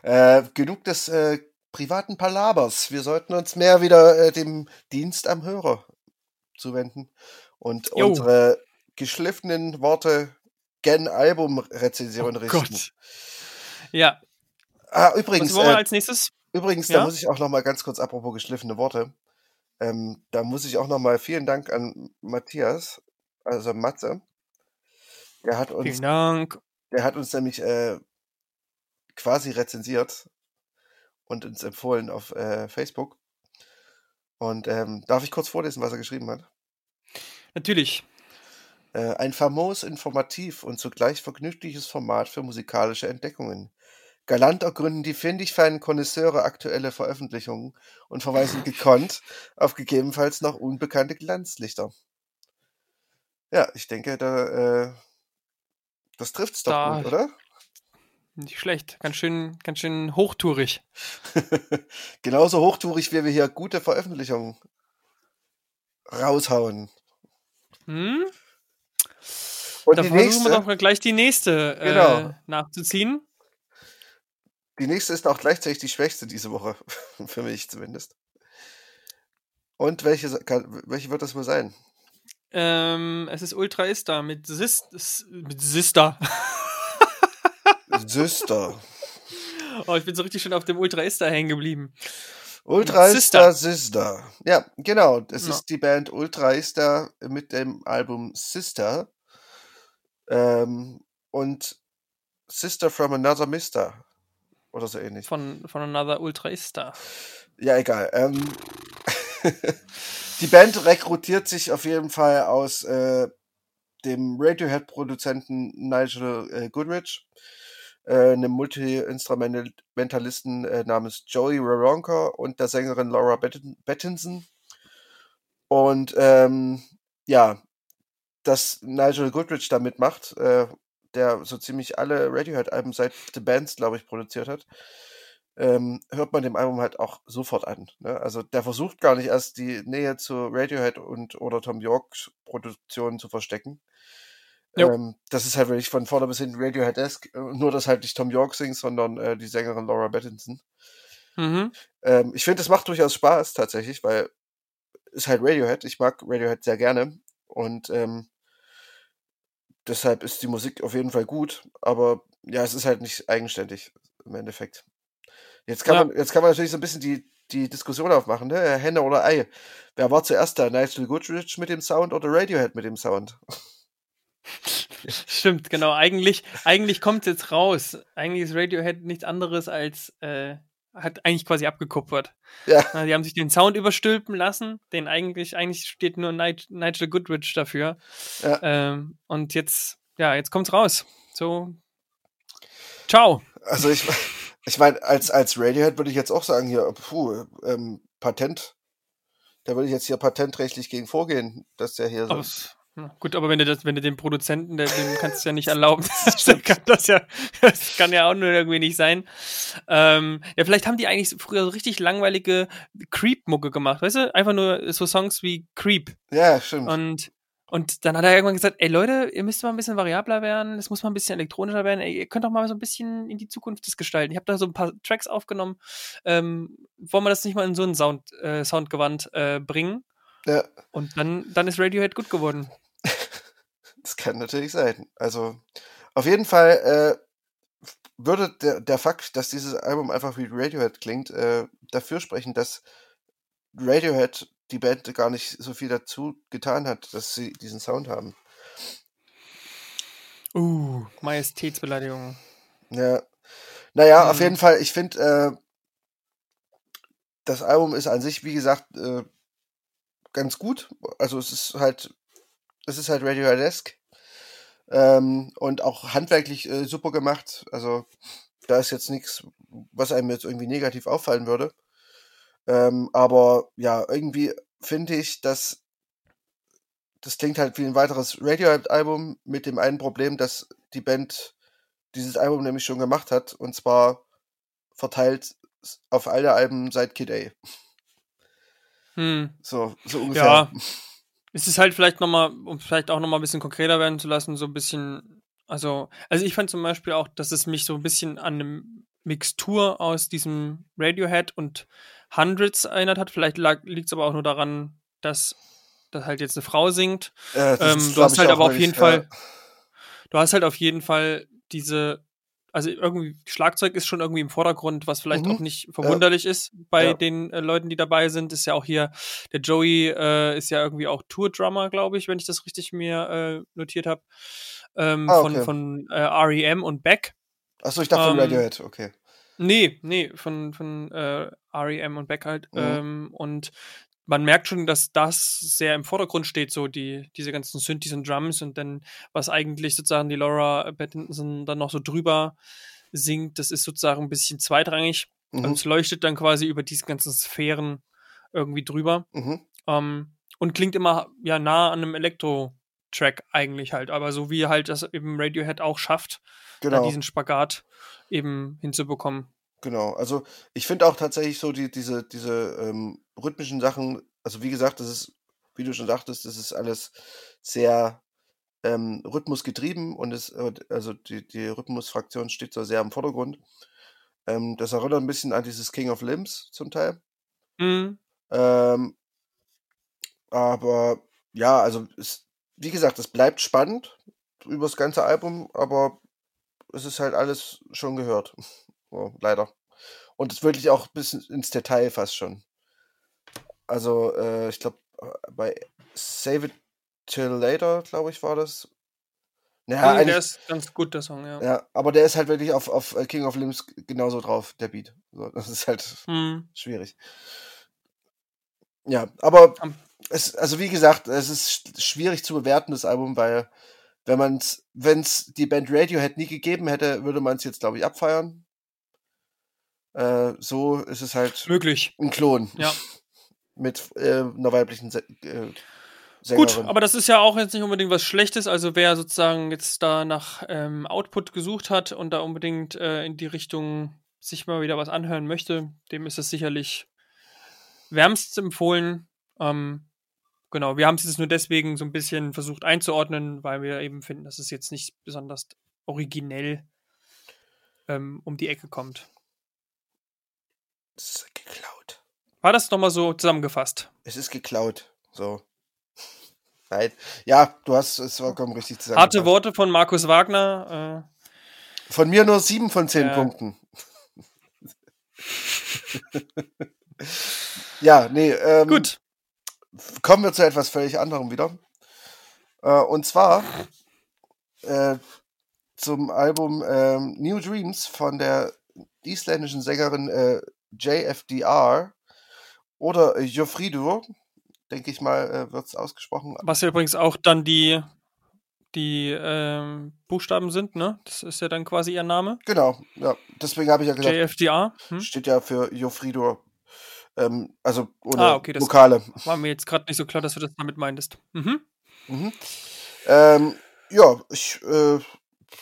[SPEAKER 2] Äh, genug des äh, privaten Palabers. Wir sollten uns mehr wieder äh, dem Dienst am Hörer zuwenden und jo. unsere geschliffenen Worte Album-Rezension
[SPEAKER 1] oh
[SPEAKER 2] richten.
[SPEAKER 1] Gott. Ja.
[SPEAKER 2] Ah, übrigens.
[SPEAKER 1] Was wollen wir äh, als nächstes?
[SPEAKER 2] Übrigens, ja? da muss ich auch noch mal ganz kurz, apropos geschliffene Worte, ähm, da muss ich auch noch mal vielen Dank an Matthias, also Matze. Der hat uns,
[SPEAKER 1] vielen Dank.
[SPEAKER 2] Der hat uns nämlich äh, quasi rezensiert und uns empfohlen auf äh, Facebook. Und ähm, darf ich kurz vorlesen, was er geschrieben hat?
[SPEAKER 1] Natürlich.
[SPEAKER 2] Äh, ein famos, informativ und zugleich vergnügliches Format für musikalische Entdeckungen. Galant ergründen die findig feinen Konnoisseure aktuelle Veröffentlichungen und verweisen gekonnt auf gegebenenfalls noch unbekannte Glanzlichter. Ja, ich denke, da, äh, das trifft's doch da, gut, oder?
[SPEAKER 1] Nicht schlecht. Ganz schön, ganz schön hochtourig.
[SPEAKER 2] Genauso hochtourig, wie wir hier gute Veröffentlichungen raushauen.
[SPEAKER 1] Hm? Und da die versuchen nächste, wir doch gleich die nächste äh, genau. nachzuziehen.
[SPEAKER 2] Die nächste ist auch gleichzeitig die schwächste diese Woche. Für mich zumindest. Und welche, welche wird das wohl sein?
[SPEAKER 1] Ähm, es ist Ultra Ista mit, Sis, mit Sister.
[SPEAKER 2] Sister.
[SPEAKER 1] Oh, ich bin so richtig schön auf dem Ultra Ista hängen geblieben.
[SPEAKER 2] Ultra Sister. Sister. Ja, genau. Es no. ist die Band Ultra Ista mit dem Album Sister. Ähm, und Sister from Another Mister. Oder so ähnlich.
[SPEAKER 1] Von, von Another Ultraista.
[SPEAKER 2] Ja, egal. Ähm, die Band rekrutiert sich auf jeden Fall aus äh, dem Radiohead-Produzenten Nigel äh, Goodrich, äh, einem Multi-Instrumentalisten äh, namens Joey Raronka und der Sängerin Laura Bettinson. Und ähm, ja, dass Nigel Goodrich da mitmacht, äh, der so ziemlich alle Radiohead-Alben seit The Bands, glaube ich, produziert hat, ähm, hört man dem Album halt auch sofort an. Ne? Also der versucht gar nicht erst die Nähe zu Radiohead und oder Tom Yorks Produktionen zu verstecken. Ähm, das ist halt wirklich von vorne bis hinten Radiohead-esque, äh, nur dass halt nicht Tom York singt, sondern äh, die Sängerin Laura Bettinson. Mhm. Ähm, ich finde, es macht durchaus Spaß tatsächlich, weil ist halt Radiohead. Ich mag Radiohead sehr gerne und ähm, deshalb ist die Musik auf jeden Fall gut, aber ja, es ist halt nicht eigenständig im Endeffekt. Jetzt kann, ja. man, jetzt kann man natürlich so ein bisschen die, die Diskussion aufmachen, ne? Henne oder Ei. Wer war zuerst da? Nigel Goodrich mit dem Sound oder Radiohead mit dem Sound?
[SPEAKER 1] Stimmt, genau. Eigentlich, eigentlich kommt es jetzt raus. Eigentlich ist Radiohead nichts anderes als äh, hat eigentlich quasi abgekupfert. Ja. Die haben sich den Sound überstülpen lassen, den eigentlich, eigentlich steht nur Nigel Goodrich dafür. Ja. Ähm, und jetzt, ja, jetzt kommt's raus. So, ciao.
[SPEAKER 2] Also ich, ich meine, als, als Radiohead würde ich jetzt auch sagen, hier, puh, ähm, Patent. Da würde ich jetzt hier patentrechtlich gegen vorgehen, dass der hier so.
[SPEAKER 1] Gut, aber wenn du das, wenn du den Produzenten, dem kannst du ja nicht erlauben. das, kann das, ja, das kann ja auch nur irgendwie nicht sein. Ähm, ja, vielleicht haben die eigentlich früher so richtig langweilige Creep-Mucke gemacht, weißt du? Einfach nur so Songs wie Creep.
[SPEAKER 2] Ja, stimmt.
[SPEAKER 1] Und Und dann hat er irgendwann gesagt, ey Leute, ihr müsst mal ein bisschen variabler werden, es muss mal ein bisschen elektronischer werden, ey, ihr könnt doch mal so ein bisschen in die Zukunft das gestalten. Ich habe da so ein paar Tracks aufgenommen. Ähm, wollen wir das nicht mal in so einen Sound, äh, Soundgewand äh, bringen? Ja. Und dann, dann ist Radiohead gut geworden.
[SPEAKER 2] Das kann natürlich sein. Also, auf jeden Fall äh, würde der, der Fakt, dass dieses Album einfach wie Radiohead klingt, äh, dafür sprechen, dass Radiohead die Band gar nicht so viel dazu getan hat, dass sie diesen Sound haben.
[SPEAKER 1] Uh, Majestätsbeleidigung.
[SPEAKER 2] Ja. Naja, mhm. auf jeden Fall, ich finde, äh, das Album ist an sich, wie gesagt, äh, ganz gut. Also es ist halt, es ist halt Radiohead-esque. Ähm, und auch handwerklich äh, super gemacht. Also da ist jetzt nichts, was einem jetzt irgendwie negativ auffallen würde. Ähm, aber ja, irgendwie finde ich, dass das klingt halt wie ein weiteres Radiohead-Album mit dem einen Problem, dass die Band dieses Album nämlich schon gemacht hat und zwar verteilt auf alle Alben seit Kid A.
[SPEAKER 1] Hm.
[SPEAKER 2] So, so ungefähr.
[SPEAKER 1] Ja. Es ist halt vielleicht nochmal, um vielleicht auch nochmal ein bisschen konkreter werden zu lassen, so ein bisschen, also, also ich fand zum Beispiel auch, dass es mich so ein bisschen an eine Mixtur aus diesem Radiohead und Hundreds erinnert hat. Vielleicht liegt es aber auch nur daran, dass das halt jetzt eine Frau singt.
[SPEAKER 2] Ja,
[SPEAKER 1] ähm, du hast halt aber auf jeden Fall, du hast halt auf jeden Fall diese, also irgendwie Schlagzeug ist schon irgendwie im Vordergrund, was vielleicht mhm. auch nicht verwunderlich ja. ist bei ja. den äh, Leuten, die dabei sind. Ist ja auch hier, der Joey äh, ist ja irgendwie auch Tour-Drummer, glaube ich, wenn ich das richtig mir äh, notiert habe. Ähm, ah, okay. Von, von äh, REM und Beck.
[SPEAKER 2] Achso, ich dachte ähm, von Radiohead, okay.
[SPEAKER 1] Nee, nee, von, von äh, REM und Beck halt. Mhm. Ähm, und man merkt schon, dass das sehr im Vordergrund steht, so die, diese ganzen Synthes und Drums und dann, was eigentlich sozusagen die Laura Pattinson dann noch so drüber singt, das ist sozusagen ein bisschen zweitrangig. Mhm. Und es leuchtet dann quasi über diese ganzen Sphären irgendwie drüber. Mhm. Ähm, und klingt immer ja nah an einem Elektro-Track eigentlich halt, aber so wie halt das eben Radiohead auch schafft, genau. diesen Spagat eben hinzubekommen.
[SPEAKER 2] Genau, also ich finde auch tatsächlich so die, diese, diese ähm, rhythmischen Sachen, also wie gesagt, das ist, wie du schon sagtest, das ist alles sehr ähm, rhythmusgetrieben und es, äh, also die, die Rhythmusfraktion steht so sehr im Vordergrund. Ähm, das erinnert ein bisschen an dieses King of Limbs zum Teil. Mhm. Ähm, aber ja, also es, wie gesagt, es bleibt spannend über das ganze Album, aber es ist halt alles schon gehört. So, leider. Und es wirklich auch bis ins Detail fast schon. Also, äh, ich glaube, äh, bei Save It Till Later, glaube ich, war das.
[SPEAKER 1] Naja, nee, der ist ganz gut, der Song, ja.
[SPEAKER 2] Ja, aber der ist halt wirklich auf, auf äh, King of Limbs genauso drauf, der Beat. So, das ist halt hm. schwierig. Ja, aber es, also wie gesagt, es ist schwierig zu bewerten, das Album, weil wenn man es, wenn es die Band Radiohead nie gegeben hätte, würde man es jetzt, glaube ich, abfeiern. Äh, so ist es halt
[SPEAKER 1] möglich.
[SPEAKER 2] Ein Klon.
[SPEAKER 1] Ja.
[SPEAKER 2] Mit äh, einer weiblichen Se äh,
[SPEAKER 1] Gut, aber das ist ja auch jetzt nicht unbedingt was Schlechtes. Also wer sozusagen jetzt da nach ähm, Output gesucht hat und da unbedingt äh, in die Richtung sich mal wieder was anhören möchte, dem ist es sicherlich wärmstens empfohlen. Ähm, Genau, wir haben es jetzt nur deswegen so ein bisschen versucht einzuordnen, weil wir eben finden, dass es jetzt nicht besonders originell ähm, um die Ecke kommt.
[SPEAKER 2] Es ist geklaut.
[SPEAKER 1] War das nochmal so zusammengefasst?
[SPEAKER 2] Es ist geklaut. So. Nein. Ja, du hast es vollkommen richtig
[SPEAKER 1] zusammengefasst. Harte Worte von Markus Wagner.
[SPEAKER 2] Äh, von mir nur sieben von zehn äh, Punkten. ja, nee. Ähm,
[SPEAKER 1] Gut
[SPEAKER 2] kommen wir zu etwas völlig anderem wieder. Äh, und zwar äh, zum Album äh, New Dreams von der isländischen Sängerin äh, JFDR oder Jofridur, denke ich mal, äh, wird es ausgesprochen.
[SPEAKER 1] Was ja übrigens auch dann die, die ähm, Buchstaben sind, ne? Das ist ja dann quasi ihr Name.
[SPEAKER 2] Genau, ja. Deswegen habe ich ja gesagt.
[SPEAKER 1] JFDR.
[SPEAKER 2] Hm? Steht ja für Jofridur. Ähm, also ohne
[SPEAKER 1] ah, okay, das
[SPEAKER 2] Vokale.
[SPEAKER 1] War mir jetzt gerade nicht so klar, dass du das damit meintest. Mhm.
[SPEAKER 2] Mhm. Ähm, ja, ich äh,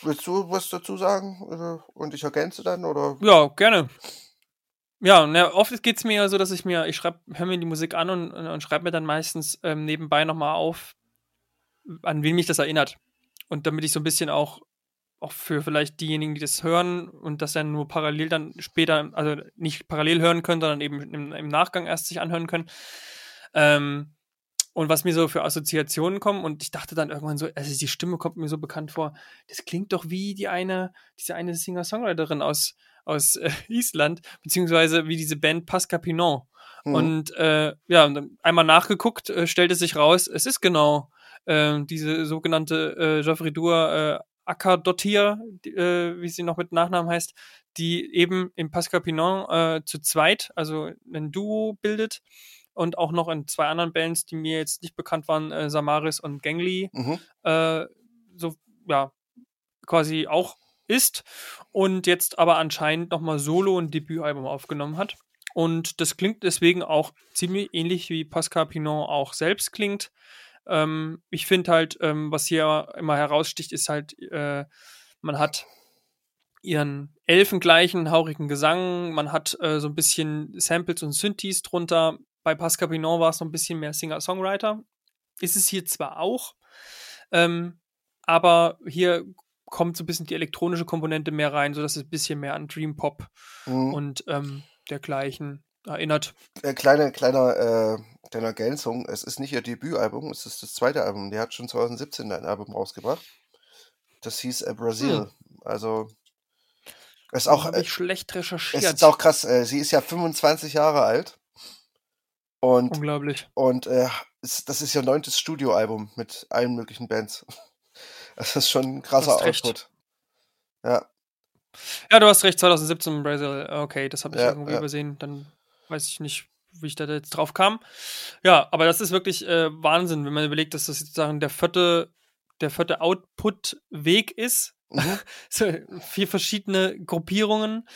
[SPEAKER 2] willst du was dazu sagen? Äh, und ich ergänze dann, oder?
[SPEAKER 1] Ja, gerne. Ja, na, oft geht es mir ja so, dass ich mir, ich schreibe, höre mir die Musik an und, und schreibe mir dann meistens ähm, nebenbei nochmal auf, an wen mich das erinnert. Und damit ich so ein bisschen auch, auch für vielleicht diejenigen, die das hören und das dann nur parallel dann später, also nicht parallel hören können, sondern eben im, im Nachgang erst sich anhören können. Ähm, und was mir so für Assoziationen kommen, und ich dachte dann irgendwann so, also die Stimme kommt mir so bekannt vor, das klingt doch wie die eine, diese eine Singer-Songwriterin aus, aus äh, Island, beziehungsweise wie diese Band Pasca Pinon. Mhm. Und äh, ja, einmal nachgeguckt, äh, stellte sich raus, es ist genau äh, diese sogenannte äh, Geoffrey Dur äh, Akadottir, äh, wie sie noch mit Nachnamen heißt, die eben im Pascal Pinon äh, zu zweit, also ein Duo bildet und auch noch in zwei anderen Bands, die mir jetzt nicht bekannt waren, äh, Samaris und Gangly, mhm. äh, so, ja, quasi auch ist und jetzt aber anscheinend nochmal Solo ein Debütalbum aufgenommen hat. Und das klingt deswegen auch ziemlich ähnlich wie Pascal Pinon auch selbst klingt. Ähm, ich finde halt, ähm, was hier immer heraussticht, ist halt, äh, man hat ihren elfengleichen, haurigen Gesang, man hat äh, so ein bisschen Samples und Synthes drunter. Bei Pascal Pinon war es so ein bisschen mehr Singer-Songwriter. Ist es hier zwar auch, ähm, aber hier kommt so ein bisschen die elektronische Komponente mehr rein, sodass es ein bisschen mehr an Dream Pop mhm. und ähm, dergleichen erinnert.
[SPEAKER 2] Äh, kleine, kleiner, äh, kleine Ergänzung, es ist nicht ihr Debütalbum, es ist das zweite Album. Der hat schon 2017 ein Album rausgebracht. Das hieß äh, Brazil. Hm. Also ist auch.
[SPEAKER 1] Äh, schlecht recherchiert.
[SPEAKER 2] Es ist auch krass. Äh, sie ist ja 25 Jahre alt. Und,
[SPEAKER 1] Unglaublich.
[SPEAKER 2] Und äh, ist, das ist ihr neuntes Studioalbum mit allen möglichen Bands. Das ist schon ein krasser Output. Ja.
[SPEAKER 1] Ja, du hast recht, 2017 Brazil. Okay, das habe ich ja, irgendwie ja. übersehen. Dann weiß ich nicht, wie ich da jetzt drauf kam. Ja, aber das ist wirklich äh, Wahnsinn, wenn man überlegt, dass das sozusagen der vierte, der vierte Output-Weg ist. Mhm. so, vier verschiedene Gruppierungen.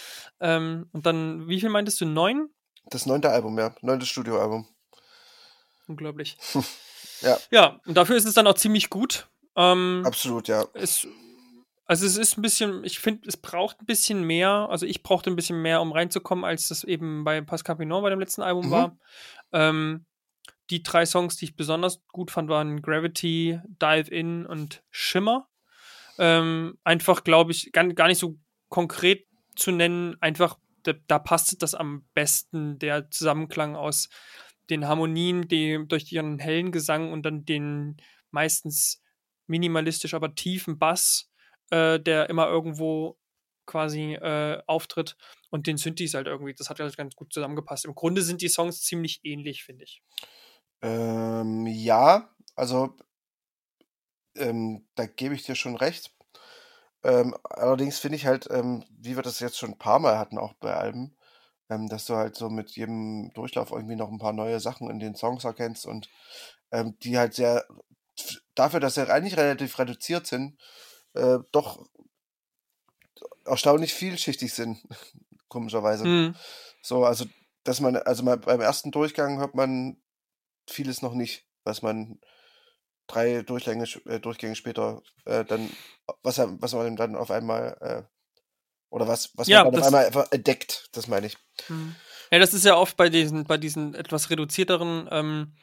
[SPEAKER 1] Ähm, und dann, wie viel meintest du? Neun?
[SPEAKER 2] Das neunte Album, ja. Neuntes Studioalbum.
[SPEAKER 1] Unglaublich.
[SPEAKER 2] ja.
[SPEAKER 1] Ja, und dafür ist es dann auch ziemlich gut. Ähm,
[SPEAKER 2] Absolut, ja.
[SPEAKER 1] Es also es ist ein bisschen, ich finde, es braucht ein bisschen mehr, also ich brauchte ein bisschen mehr, um reinzukommen, als das eben bei Pascal Pinon bei dem letzten Album mhm. war. Ähm, die drei Songs, die ich besonders gut fand, waren Gravity, Dive In und Shimmer. Ähm, einfach, glaube ich, gar, gar nicht so konkret zu nennen, einfach, da, da passte das am besten, der Zusammenklang aus den Harmonien, die durch ihren hellen Gesang und dann den meistens minimalistisch, aber tiefen Bass äh, der immer irgendwo quasi äh, auftritt und den Synthes halt irgendwie. Das hat ja ganz gut zusammengepasst. Im Grunde sind die Songs ziemlich ähnlich, finde ich.
[SPEAKER 2] Ähm, ja, also ähm, da gebe ich dir schon recht. Ähm, allerdings finde ich halt, ähm, wie wir das jetzt schon ein paar Mal hatten, auch bei Alben, ähm, dass du halt so mit jedem Durchlauf irgendwie noch ein paar neue Sachen in den Songs erkennst und ähm, die halt sehr, dafür, dass sie eigentlich relativ reduziert sind, äh, doch erstaunlich vielschichtig sind, komischerweise. Mhm. So, also, dass man, also mal beim ersten Durchgang hört man vieles noch nicht, was man drei Durchgänge, äh, Durchgänge später äh, dann, was, was man dann auf einmal, äh, oder was, was ja, man auf einmal einfach entdeckt, das meine ich.
[SPEAKER 1] Mhm. Ja, das ist ja oft bei diesen, bei diesen etwas reduzierteren ähm,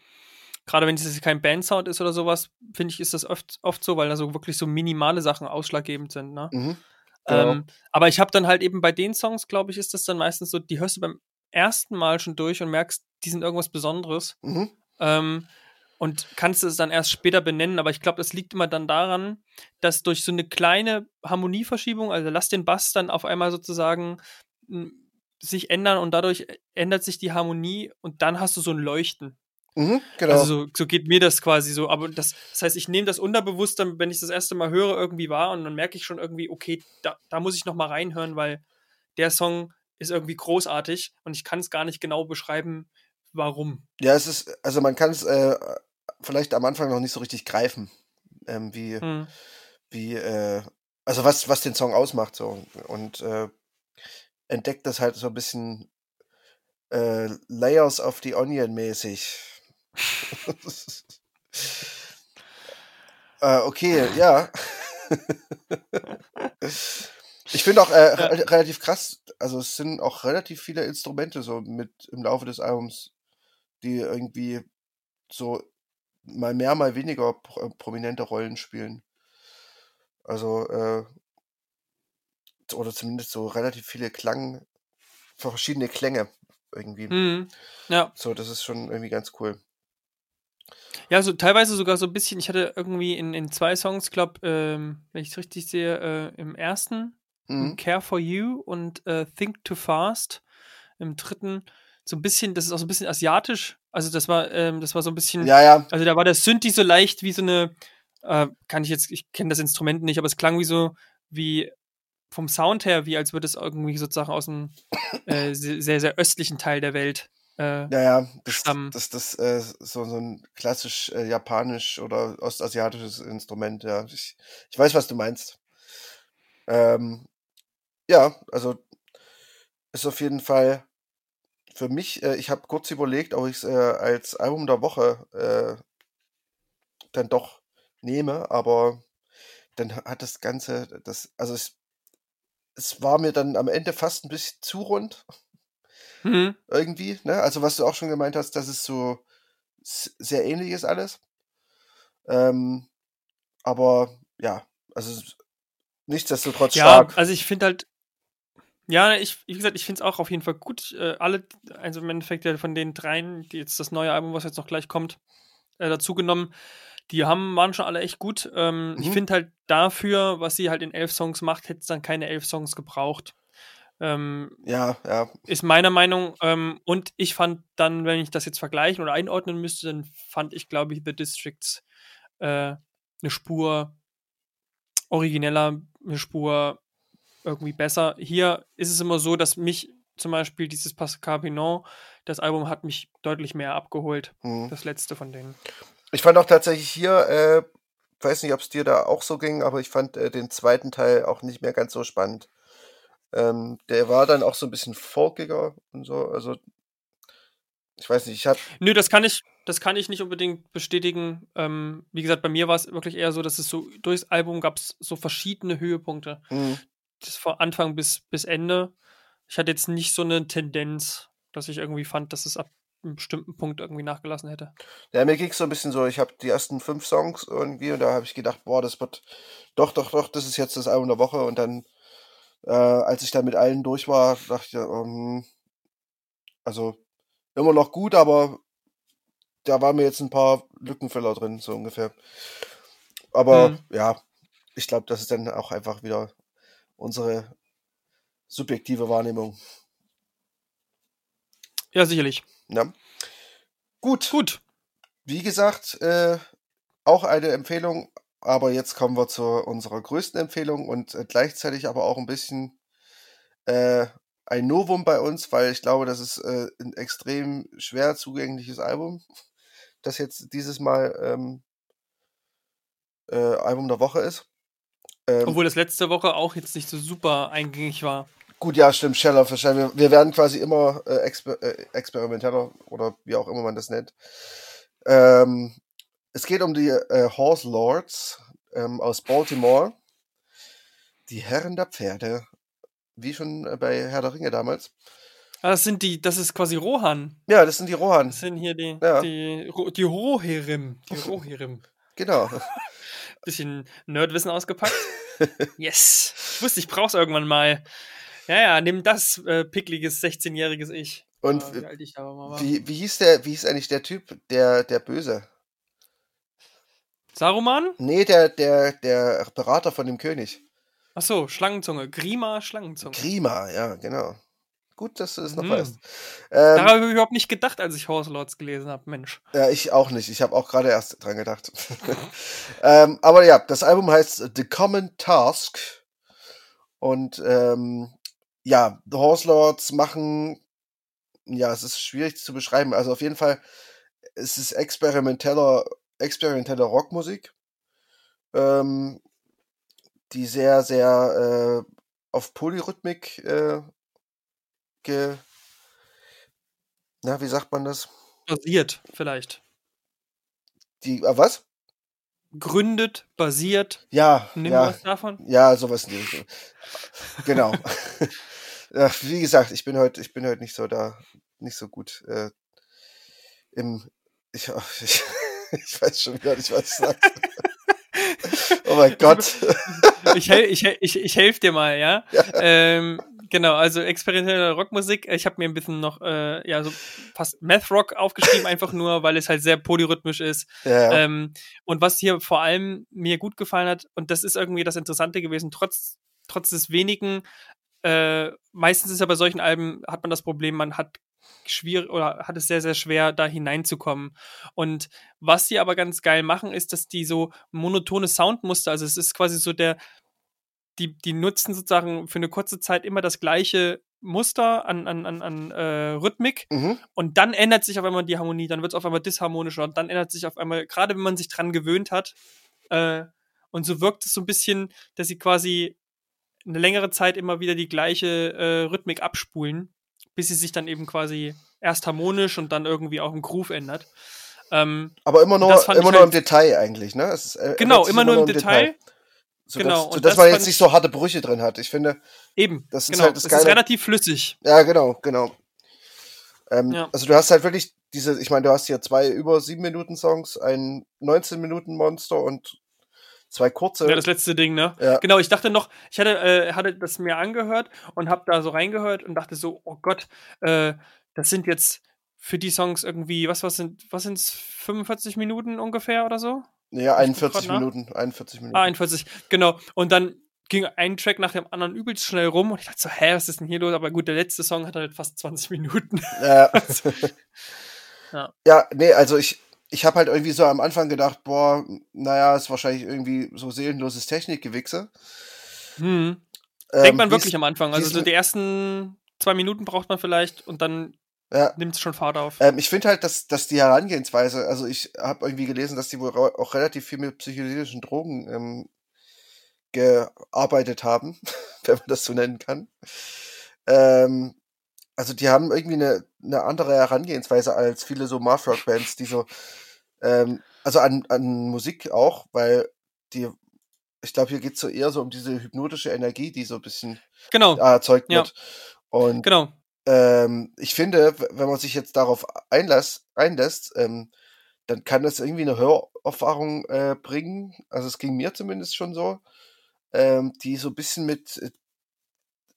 [SPEAKER 1] gerade wenn es kein Bandsound ist oder sowas, finde ich, ist das oft, oft so, weil da so wirklich so minimale Sachen ausschlaggebend sind. Ne? Mhm, genau. ähm, aber ich habe dann halt eben bei den Songs, glaube ich, ist das dann meistens so, die hörst du beim ersten Mal schon durch und merkst, die sind irgendwas Besonderes. Mhm. Ähm, und kannst es dann erst später benennen, aber ich glaube, das liegt immer dann daran, dass durch so eine kleine Harmonieverschiebung, also lass den Bass dann auf einmal sozusagen sich ändern und dadurch ändert sich die Harmonie und dann hast du so ein Leuchten.
[SPEAKER 2] Mhm, genau.
[SPEAKER 1] Also so, so, geht mir das quasi so. Aber das, das heißt, ich nehme das unterbewusst dann, wenn ich das erste Mal höre, irgendwie wahr und dann merke ich schon irgendwie, okay, da, da muss ich noch mal reinhören, weil der Song ist irgendwie großartig und ich kann es gar nicht genau beschreiben, warum.
[SPEAKER 2] Ja, es ist, also man kann es äh, vielleicht am Anfang noch nicht so richtig greifen, ähm, wie, hm. wie, äh, also was, was den Song ausmacht so und äh, entdeckt das halt so ein bisschen äh, Layers of the Onion mäßig äh, okay, ja. ich finde auch äh, ja. relativ krass, also es sind auch relativ viele Instrumente so mit im Laufe des Albums, die irgendwie so mal mehr, mal weniger pro, prominente Rollen spielen. Also, äh, oder zumindest so relativ viele Klang, verschiedene Klänge irgendwie.
[SPEAKER 1] Mhm. Ja.
[SPEAKER 2] So, das ist schon irgendwie ganz cool.
[SPEAKER 1] Ja, so teilweise sogar so ein bisschen, ich hatte irgendwie in, in zwei Songs, glaube ähm, wenn ich es richtig sehe, äh, im ersten mhm. Care for You und äh, Think Too Fast. Im dritten so ein bisschen, das ist auch so ein bisschen asiatisch. Also das war, ähm, das war so ein bisschen.
[SPEAKER 2] Ja, ja.
[SPEAKER 1] Also da war der Synthi so leicht wie so eine, äh, kann ich jetzt, ich kenne das Instrument nicht, aber es klang wie so, wie vom Sound her, wie als würde es irgendwie sozusagen aus einem äh, sehr, sehr östlichen Teil der Welt
[SPEAKER 2] äh, ja, ja, das, stammen. Das, das, das äh, so, so ein klassisch äh, japanisch oder ostasiatisches Instrument, ja. Ich, ich weiß, was du meinst. Ähm, ja, also ist auf jeden Fall für mich, äh, ich habe kurz überlegt, ob ich es äh, als Album der Woche äh, dann doch nehme, aber dann hat das Ganze, das, also es, es war mir dann am Ende fast ein bisschen zu rund.
[SPEAKER 1] Mhm.
[SPEAKER 2] Irgendwie, ne? Also was du auch schon gemeint hast, dass es so sehr ähnlich ist alles. Ähm, aber ja, also nichtsdestotrotz
[SPEAKER 1] ja, stark. Also ich finde halt, ja, ich, wie gesagt, ich finde es auch auf jeden Fall gut. Äh, alle, also im Endeffekt ja von den dreien, die jetzt das neue Album, was jetzt noch gleich kommt, äh, dazugenommen, die haben, waren schon alle echt gut. Ähm, mhm. Ich finde halt dafür, was sie halt in elf Songs macht, hätte es dann keine elf Songs gebraucht. Ähm,
[SPEAKER 2] ja, ja.
[SPEAKER 1] Ist meiner Meinung. Ähm, und ich fand dann, wenn ich das jetzt vergleichen oder einordnen müsste, dann fand ich, glaube ich, The Districts äh, eine Spur origineller, eine Spur irgendwie besser. Hier ist es immer so, dass mich zum Beispiel dieses Pascal Pinon, das Album hat mich deutlich mehr abgeholt. Mhm. Das letzte von denen.
[SPEAKER 2] Ich fand auch tatsächlich hier, äh, weiß nicht, ob es dir da auch so ging, aber ich fand äh, den zweiten Teil auch nicht mehr ganz so spannend. Ähm, der war dann auch so ein bisschen folkiger und so. Also, ich weiß nicht, ich habe.
[SPEAKER 1] Nö, das kann ich, das kann ich nicht unbedingt bestätigen. Ähm, wie gesagt, bei mir war es wirklich eher so, dass es so durchs Album gab es so verschiedene Höhepunkte. Mhm. Das von Anfang bis, bis Ende. Ich hatte jetzt nicht so eine Tendenz, dass ich irgendwie fand, dass es ab einem bestimmten Punkt irgendwie nachgelassen hätte.
[SPEAKER 2] Ja, mir ging es so ein bisschen so, ich habe die ersten fünf Songs irgendwie und da habe ich gedacht, boah, das wird doch, doch, doch, das ist jetzt das Album der Woche und dann äh, als ich da mit allen durch war, dachte ich, ähm, also immer noch gut, aber da waren mir jetzt ein paar Lückenfüller drin, so ungefähr. Aber mhm. ja, ich glaube, das ist dann auch einfach wieder unsere subjektive Wahrnehmung.
[SPEAKER 1] Ja, sicherlich.
[SPEAKER 2] Ja. Gut.
[SPEAKER 1] Gut.
[SPEAKER 2] Wie gesagt, äh, auch eine Empfehlung aber jetzt kommen wir zu unserer größten Empfehlung und äh, gleichzeitig aber auch ein bisschen äh, ein Novum bei uns, weil ich glaube, das ist äh, ein extrem schwer zugängliches Album, das jetzt dieses Mal ähm, äh, Album der Woche ist.
[SPEAKER 1] Ähm, Obwohl das letzte Woche auch jetzt nicht so super eingängig war.
[SPEAKER 2] Gut, ja, stimmt, Shell of a. Wir, wir werden quasi immer äh, exper äh, experimenteller oder wie auch immer man das nennt. Ähm, es geht um die äh, Horse Lords ähm, aus Baltimore. Die Herren der Pferde. Wie schon äh, bei Herr der Ringe damals.
[SPEAKER 1] Ah, das sind die, das ist quasi Rohan.
[SPEAKER 2] Ja, das sind die Rohan.
[SPEAKER 1] Das sind hier die, ja. die, die Rohirrim. Die Rohirrim.
[SPEAKER 2] genau.
[SPEAKER 1] Bisschen Nerdwissen ausgepackt. yes. Ich wusste, ich brauch's irgendwann mal. Ja, ja, nimm das, äh, pickliges 16-jähriges Ich.
[SPEAKER 2] Und oh, wie, wie, wie, hieß der, wie hieß eigentlich der Typ, der, der Böse?
[SPEAKER 1] Saruman?
[SPEAKER 2] Nee, der, der, der Berater von dem König.
[SPEAKER 1] Ach so, Schlangenzunge. Grima Schlangenzunge.
[SPEAKER 2] Grima, ja, genau. Gut, dass du es noch mhm. weißt.
[SPEAKER 1] Ähm, Daran habe ich überhaupt nicht gedacht, als ich Horse Lords gelesen habe, Mensch.
[SPEAKER 2] Ja, ich auch nicht. Ich habe auch gerade erst dran gedacht. ähm, aber ja, das Album heißt The Common Task. Und ähm, ja, The Horse Lords machen, ja, es ist schwierig zu beschreiben. Also auf jeden Fall, es ist experimenteller experimentelle Rockmusik, ähm, die sehr, sehr äh, auf Polyrhythmik äh, ge. Na, wie sagt man das?
[SPEAKER 1] Basiert, vielleicht.
[SPEAKER 2] Die, äh, was?
[SPEAKER 1] Gründet, basiert.
[SPEAKER 2] Ja.
[SPEAKER 1] Nimm
[SPEAKER 2] ja,
[SPEAKER 1] was davon?
[SPEAKER 2] Ja, sowas nicht. genau. wie gesagt, ich bin heute, ich bin heute nicht so da, nicht so gut äh, im. Ich, ich ich weiß schon wieder nicht, was ich sage. oh mein Gott.
[SPEAKER 1] ich, ich, ich, ich helfe dir mal, ja. ja. Ähm, genau, also experimentelle Rockmusik. Ich habe mir ein bisschen noch, äh, ja, so fast Math Rock aufgeschrieben, einfach nur, weil es halt sehr polyrhythmisch ist. Ja, ja. Ähm, und was hier vor allem mir gut gefallen hat, und das ist irgendwie das Interessante gewesen, trotz, trotz des wenigen, äh, meistens ist ja bei solchen Alben, hat man das Problem, man hat schwierig oder hat es sehr, sehr schwer, da hineinzukommen. Und was sie aber ganz geil machen, ist, dass die so monotone Soundmuster, also es ist quasi so der, die, die nutzen sozusagen für eine kurze Zeit immer das gleiche Muster an, an, an, an äh, Rhythmik mhm. und dann ändert sich auf einmal die Harmonie, dann wird es auf einmal disharmonischer und dann ändert sich auf einmal, gerade wenn man sich dran gewöhnt hat, äh, und so wirkt es so ein bisschen, dass sie quasi eine längere Zeit immer wieder die gleiche äh, Rhythmik abspulen bis sie sich dann eben quasi erst harmonisch und dann irgendwie auch im Groove ändert.
[SPEAKER 2] Ähm, Aber immer nur, immer nur halt, im Detail eigentlich, ne?
[SPEAKER 1] Ist, äh, genau, immer, nur im Detail. Detail.
[SPEAKER 2] So genau. Dass, so dass man jetzt nicht so harte Brüche drin hat. Ich finde,
[SPEAKER 1] eben, das ist genau. halt das Geile. ist relativ flüssig.
[SPEAKER 2] Ja, genau, genau. Ähm, ja. Also du hast halt wirklich diese, ich meine, du hast hier zwei über sieben Minuten Songs, ein 19 Minuten Monster und zwei kurze.
[SPEAKER 1] Ja, das letzte Ding, ne? Ja. Genau, ich dachte noch, ich hatte, äh, hatte das mir angehört und habe da so reingehört und dachte so, oh Gott, äh, das sind jetzt für die Songs irgendwie, was, was sind, was sind's, 45 Minuten ungefähr oder so?
[SPEAKER 2] Ja, 41 Minuten, 41 Minuten.
[SPEAKER 1] Ah, 41, genau. Und dann ging ein Track nach dem anderen übelst schnell rum und ich dachte so, hä, was ist denn hier los? Aber gut, der letzte Song hat halt fast 20 Minuten.
[SPEAKER 2] Ja. ja. ja, nee, also ich, ich habe halt irgendwie so am Anfang gedacht, boah, naja, ist wahrscheinlich irgendwie so seelenloses Technikgewichse.
[SPEAKER 1] Hm. Ähm, Denkt man wirklich am Anfang. Also so die ersten zwei Minuten braucht man vielleicht und dann ja. nimmt es schon Fahrt auf.
[SPEAKER 2] Ähm, ich finde halt, dass, dass die Herangehensweise, also ich habe irgendwie gelesen, dass die wohl auch relativ viel mit psychedelischen Drogen ähm, gearbeitet haben, wenn man das so nennen kann. Ähm, also die haben irgendwie eine, eine andere Herangehensweise als viele so Math-Rock-Bands, die so, ähm, also an, an Musik auch, weil die, ich glaube, hier geht es so eher so um diese hypnotische Energie, die so ein bisschen
[SPEAKER 1] genau.
[SPEAKER 2] erzeugt wird. Ja. Und
[SPEAKER 1] genau.
[SPEAKER 2] ähm, ich finde, wenn man sich jetzt darauf einlässt, einlässt ähm, dann kann das irgendwie eine Hörerfahrung äh, bringen. Also es ging mir zumindest schon so, ähm, die so ein bisschen mit äh,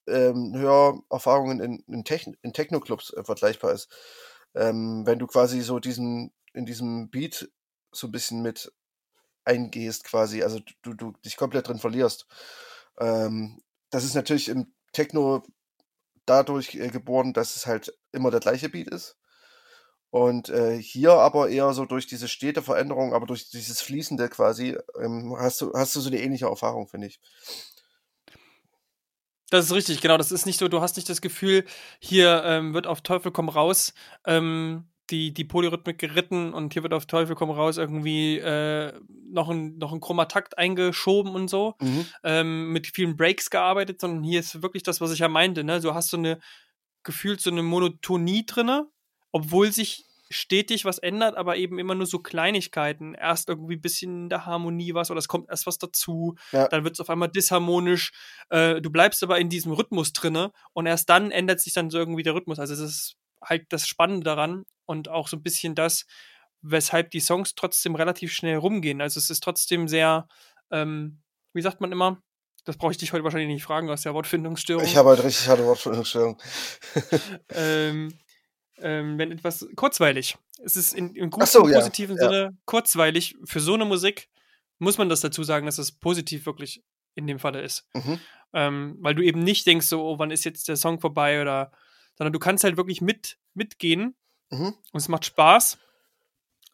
[SPEAKER 2] ähm, Hörerfahrungen in, in, Techn in Techno-Clubs äh, vergleichbar ist. Ähm, wenn du quasi so diesen, in diesem Beat so ein bisschen mit eingehst, quasi, also du, du dich komplett drin verlierst. Ähm, das ist natürlich im Techno dadurch äh, geboren, dass es halt immer der gleiche Beat ist. Und äh, hier aber eher so durch diese stete Veränderung, aber durch dieses Fließende quasi, ähm, hast, du, hast du so eine ähnliche Erfahrung, finde ich.
[SPEAKER 1] Das ist richtig, genau. Das ist nicht so, du hast nicht das Gefühl, hier ähm, wird auf Teufel komm raus ähm, die, die Polyrhythmik geritten und hier wird auf Teufel komm raus irgendwie äh, noch, ein, noch ein Chromatakt eingeschoben und so, mhm. ähm, mit vielen Breaks gearbeitet, sondern hier ist wirklich das, was ich ja meinte. Ne? Du hast so eine, gefühlt so eine Monotonie drinne, obwohl sich stetig was ändert, aber eben immer nur so Kleinigkeiten. Erst irgendwie ein bisschen in der Harmonie was oder es kommt erst was dazu, ja. dann wird es auf einmal disharmonisch. Äh, du bleibst aber in diesem Rhythmus drinne und erst dann ändert sich dann so irgendwie der Rhythmus. Also es ist halt das Spannende daran und auch so ein bisschen das, weshalb die Songs trotzdem relativ schnell rumgehen. Also es ist trotzdem sehr, ähm, wie sagt man immer, das brauche ich dich heute wahrscheinlich nicht fragen, du hast ja Wortfindungsstörung.
[SPEAKER 2] Ich habe halt richtig harte Wortfindungsstörung.
[SPEAKER 1] ähm, ähm, wenn etwas kurzweilig. Es ist in, in guten, so, ja. positiven ja. Sinne kurzweilig. Für so eine Musik muss man das dazu sagen, dass es positiv wirklich in dem Falle ist. Mhm. Ähm, weil du eben nicht denkst, so, oh, wann ist jetzt der Song vorbei oder, sondern du kannst halt wirklich mit, mitgehen mhm. und es macht Spaß.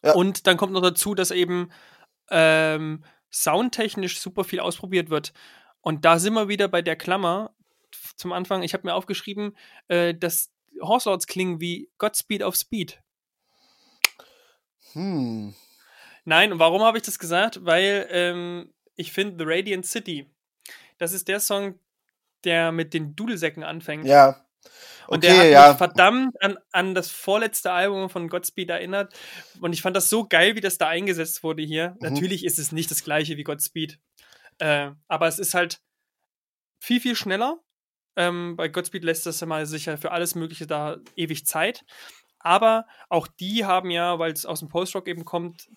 [SPEAKER 1] Ja. Und dann kommt noch dazu, dass eben ähm, soundtechnisch super viel ausprobiert wird. Und da sind wir wieder bei der Klammer zum Anfang. Ich habe mir aufgeschrieben, äh, dass Horse Lords klingen wie Godspeed of Speed.
[SPEAKER 2] Hm.
[SPEAKER 1] Nein, und warum habe ich das gesagt? Weil ähm, ich finde The Radiant City, das ist der Song, der mit den Dudelsäcken anfängt.
[SPEAKER 2] Ja.
[SPEAKER 1] Okay, und der hat ja. mich verdammt an, an das vorletzte Album von Godspeed erinnert. Und ich fand das so geil, wie das da eingesetzt wurde hier. Mhm. Natürlich ist es nicht das gleiche wie Godspeed. Äh, aber es ist halt viel, viel schneller. Ähm, bei Godspeed lässt das immer sicher für alles Mögliche da ewig Zeit. Aber auch die haben ja, weil es aus dem Post-Rock eben kommt,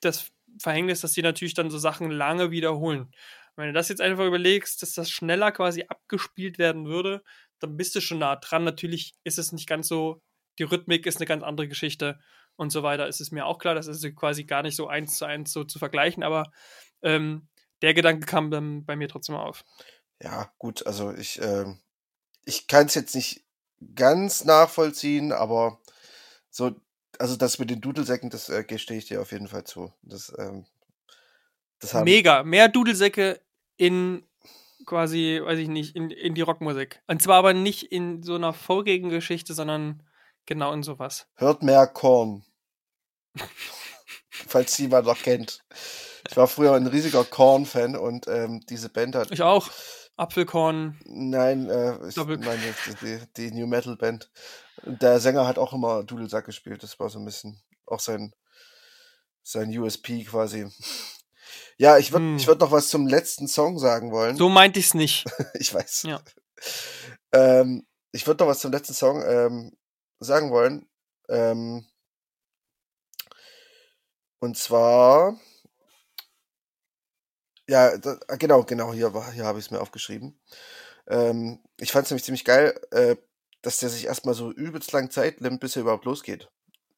[SPEAKER 1] das Verhängnis, dass die natürlich dann so Sachen lange wiederholen. Wenn du das jetzt einfach überlegst, dass das schneller quasi abgespielt werden würde, dann bist du schon nah dran. Natürlich ist es nicht ganz so, die Rhythmik ist eine ganz andere Geschichte und so weiter. Es ist mir auch klar, das ist quasi gar nicht so eins zu eins so zu vergleichen, aber ähm, der Gedanke kam dann bei mir trotzdem auf.
[SPEAKER 2] Ja, gut, also ich, äh, ich kann es jetzt nicht ganz nachvollziehen, aber so, also das mit den Dudelsäcken, das äh, gestehe ich dir auf jeden Fall zu. Das, ähm,
[SPEAKER 1] das Mega, mehr Dudelsäcke in quasi, weiß ich nicht, in, in die Rockmusik. Und zwar aber nicht in so einer folgigen Geschichte, sondern genau in sowas.
[SPEAKER 2] Hört mehr Korn. Falls jemand noch kennt. Ich war früher ein riesiger Korn-Fan und ähm, diese Band hat.
[SPEAKER 1] Ich auch. Apfelkorn.
[SPEAKER 2] Nein, äh, ich meine die, die, New Metal Band. Der Sänger hat auch immer Dudelsack gespielt. Das war so ein bisschen auch sein, sein USP quasi. Ja, ich würde hm. ich würd noch was zum letzten Song sagen wollen.
[SPEAKER 1] So meinte ich es nicht.
[SPEAKER 2] ich weiß.
[SPEAKER 1] Ja.
[SPEAKER 2] Ähm, ich würde noch was zum letzten Song ähm, sagen wollen. Ähm, und zwar ja, da, ah, genau, genau, hier, hier habe ich es mir aufgeschrieben. Ähm, ich fand es nämlich ziemlich geil, äh, dass der sich erstmal so übelst lang Zeit nimmt, bis er überhaupt losgeht.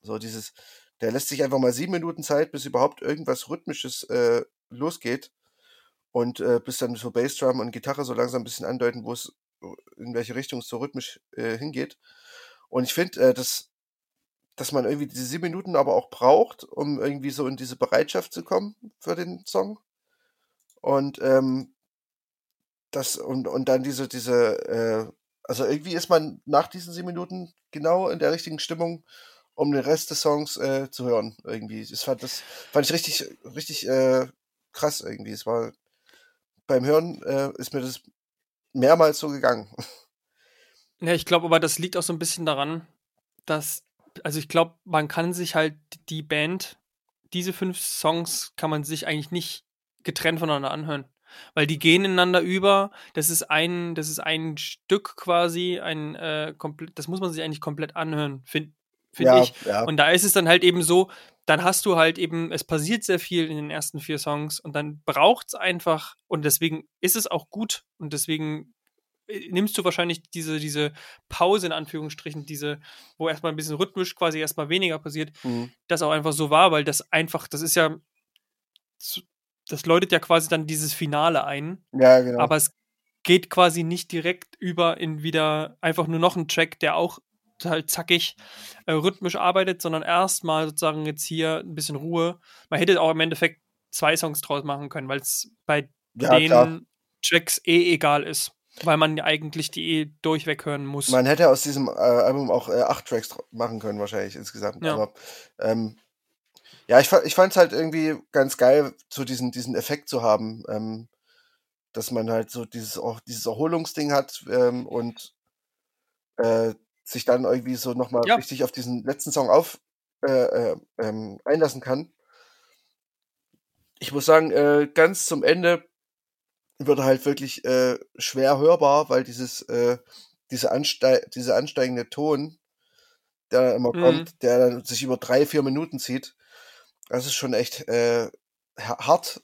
[SPEAKER 2] So dieses, der lässt sich einfach mal sieben Minuten Zeit, bis überhaupt irgendwas Rhythmisches äh, losgeht. Und äh, bis dann so Bassdrum und Gitarre so langsam ein bisschen andeuten, wo es, in welche Richtung es so rhythmisch äh, hingeht. Und ich finde, äh, dass, dass man irgendwie diese sieben Minuten aber auch braucht, um irgendwie so in diese Bereitschaft zu kommen für den Song. Und ähm, das und, und dann diese, diese, äh, also irgendwie ist man nach diesen sieben Minuten genau in der richtigen Stimmung, um den Rest des Songs äh, zu hören. Irgendwie. Das fand, das fand ich richtig, richtig äh, krass irgendwie. Es war beim Hören äh, ist mir das mehrmals so gegangen.
[SPEAKER 1] Ja, ich glaube aber, das liegt auch so ein bisschen daran, dass, also ich glaube, man kann sich halt die Band, diese fünf Songs kann man sich eigentlich nicht getrennt voneinander anhören. Weil die gehen ineinander über. Das ist ein, das ist ein Stück quasi, ein äh, komplett, das muss man sich eigentlich komplett anhören, finde find ja, ich. Ja. Und da ist es dann halt eben so, dann hast du halt eben, es passiert sehr viel in den ersten vier Songs und dann braucht es einfach, und deswegen ist es auch gut und deswegen äh, nimmst du wahrscheinlich diese, diese Pause in Anführungsstrichen, diese, wo erstmal ein bisschen rhythmisch quasi erstmal weniger passiert, mhm. das auch einfach so war, weil das einfach, das ist ja das läutet ja quasi dann dieses Finale ein.
[SPEAKER 2] Ja, genau.
[SPEAKER 1] Aber es geht quasi nicht direkt über in wieder einfach nur noch ein Track, der auch halt zackig äh, rhythmisch arbeitet, sondern erstmal sozusagen jetzt hier ein bisschen Ruhe. Man hätte auch im Endeffekt zwei Songs draus machen können, weil es bei ja, den klar. Tracks eh egal ist. Weil man eigentlich die eh durchweg hören muss.
[SPEAKER 2] Man hätte aus diesem äh, Album auch äh, acht Tracks machen können, wahrscheinlich insgesamt. Ja. Aber ähm, ja, ich, ich fand es halt irgendwie ganz geil, so diesen, diesen Effekt zu haben, ähm, dass man halt so dieses, auch dieses Erholungsding hat ähm, und äh, sich dann irgendwie so nochmal ja. richtig auf diesen letzten Song auf äh, äh, ähm, einlassen kann. Ich muss sagen, äh, ganz zum Ende wird er halt wirklich äh, schwer hörbar, weil dieses, äh, diese, anste diese ansteigende Ton, der immer mhm. kommt, der dann sich über drei, vier Minuten zieht, das ist schon echt äh, hart.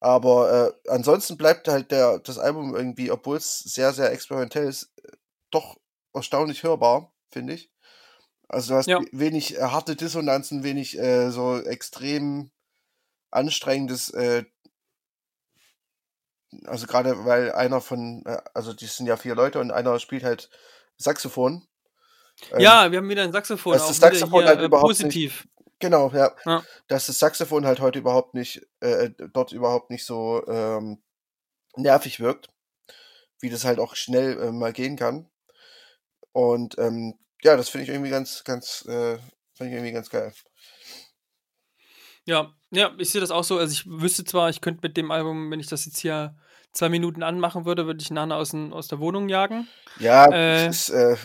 [SPEAKER 2] Aber äh, ansonsten bleibt halt der, das Album irgendwie, obwohl es sehr, sehr experimentell ist, doch erstaunlich hörbar, finde ich. Also du hast ja. wenig äh, harte Dissonanzen, wenig äh, so extrem anstrengendes, äh, also gerade weil einer von, äh, also die sind ja vier Leute und einer spielt halt Saxophon.
[SPEAKER 1] Ähm, ja, wir haben wieder ein Saxophon.
[SPEAKER 2] Das, das Saxophon hier, halt überhaupt positiv. Nicht, Genau, ja. ja. Dass das Saxophon halt heute überhaupt nicht, äh, dort überhaupt nicht so ähm, nervig wirkt, wie das halt auch schnell äh, mal gehen kann. Und ähm, ja, das finde ich irgendwie ganz, ganz, äh, finde ich irgendwie ganz geil.
[SPEAKER 1] Ja, ja, ich sehe das auch so. Also ich wüsste zwar, ich könnte mit dem Album, wenn ich das jetzt hier zwei Minuten anmachen würde, würde ich Nana aus, aus der Wohnung jagen.
[SPEAKER 2] Ja, äh, das ist, äh,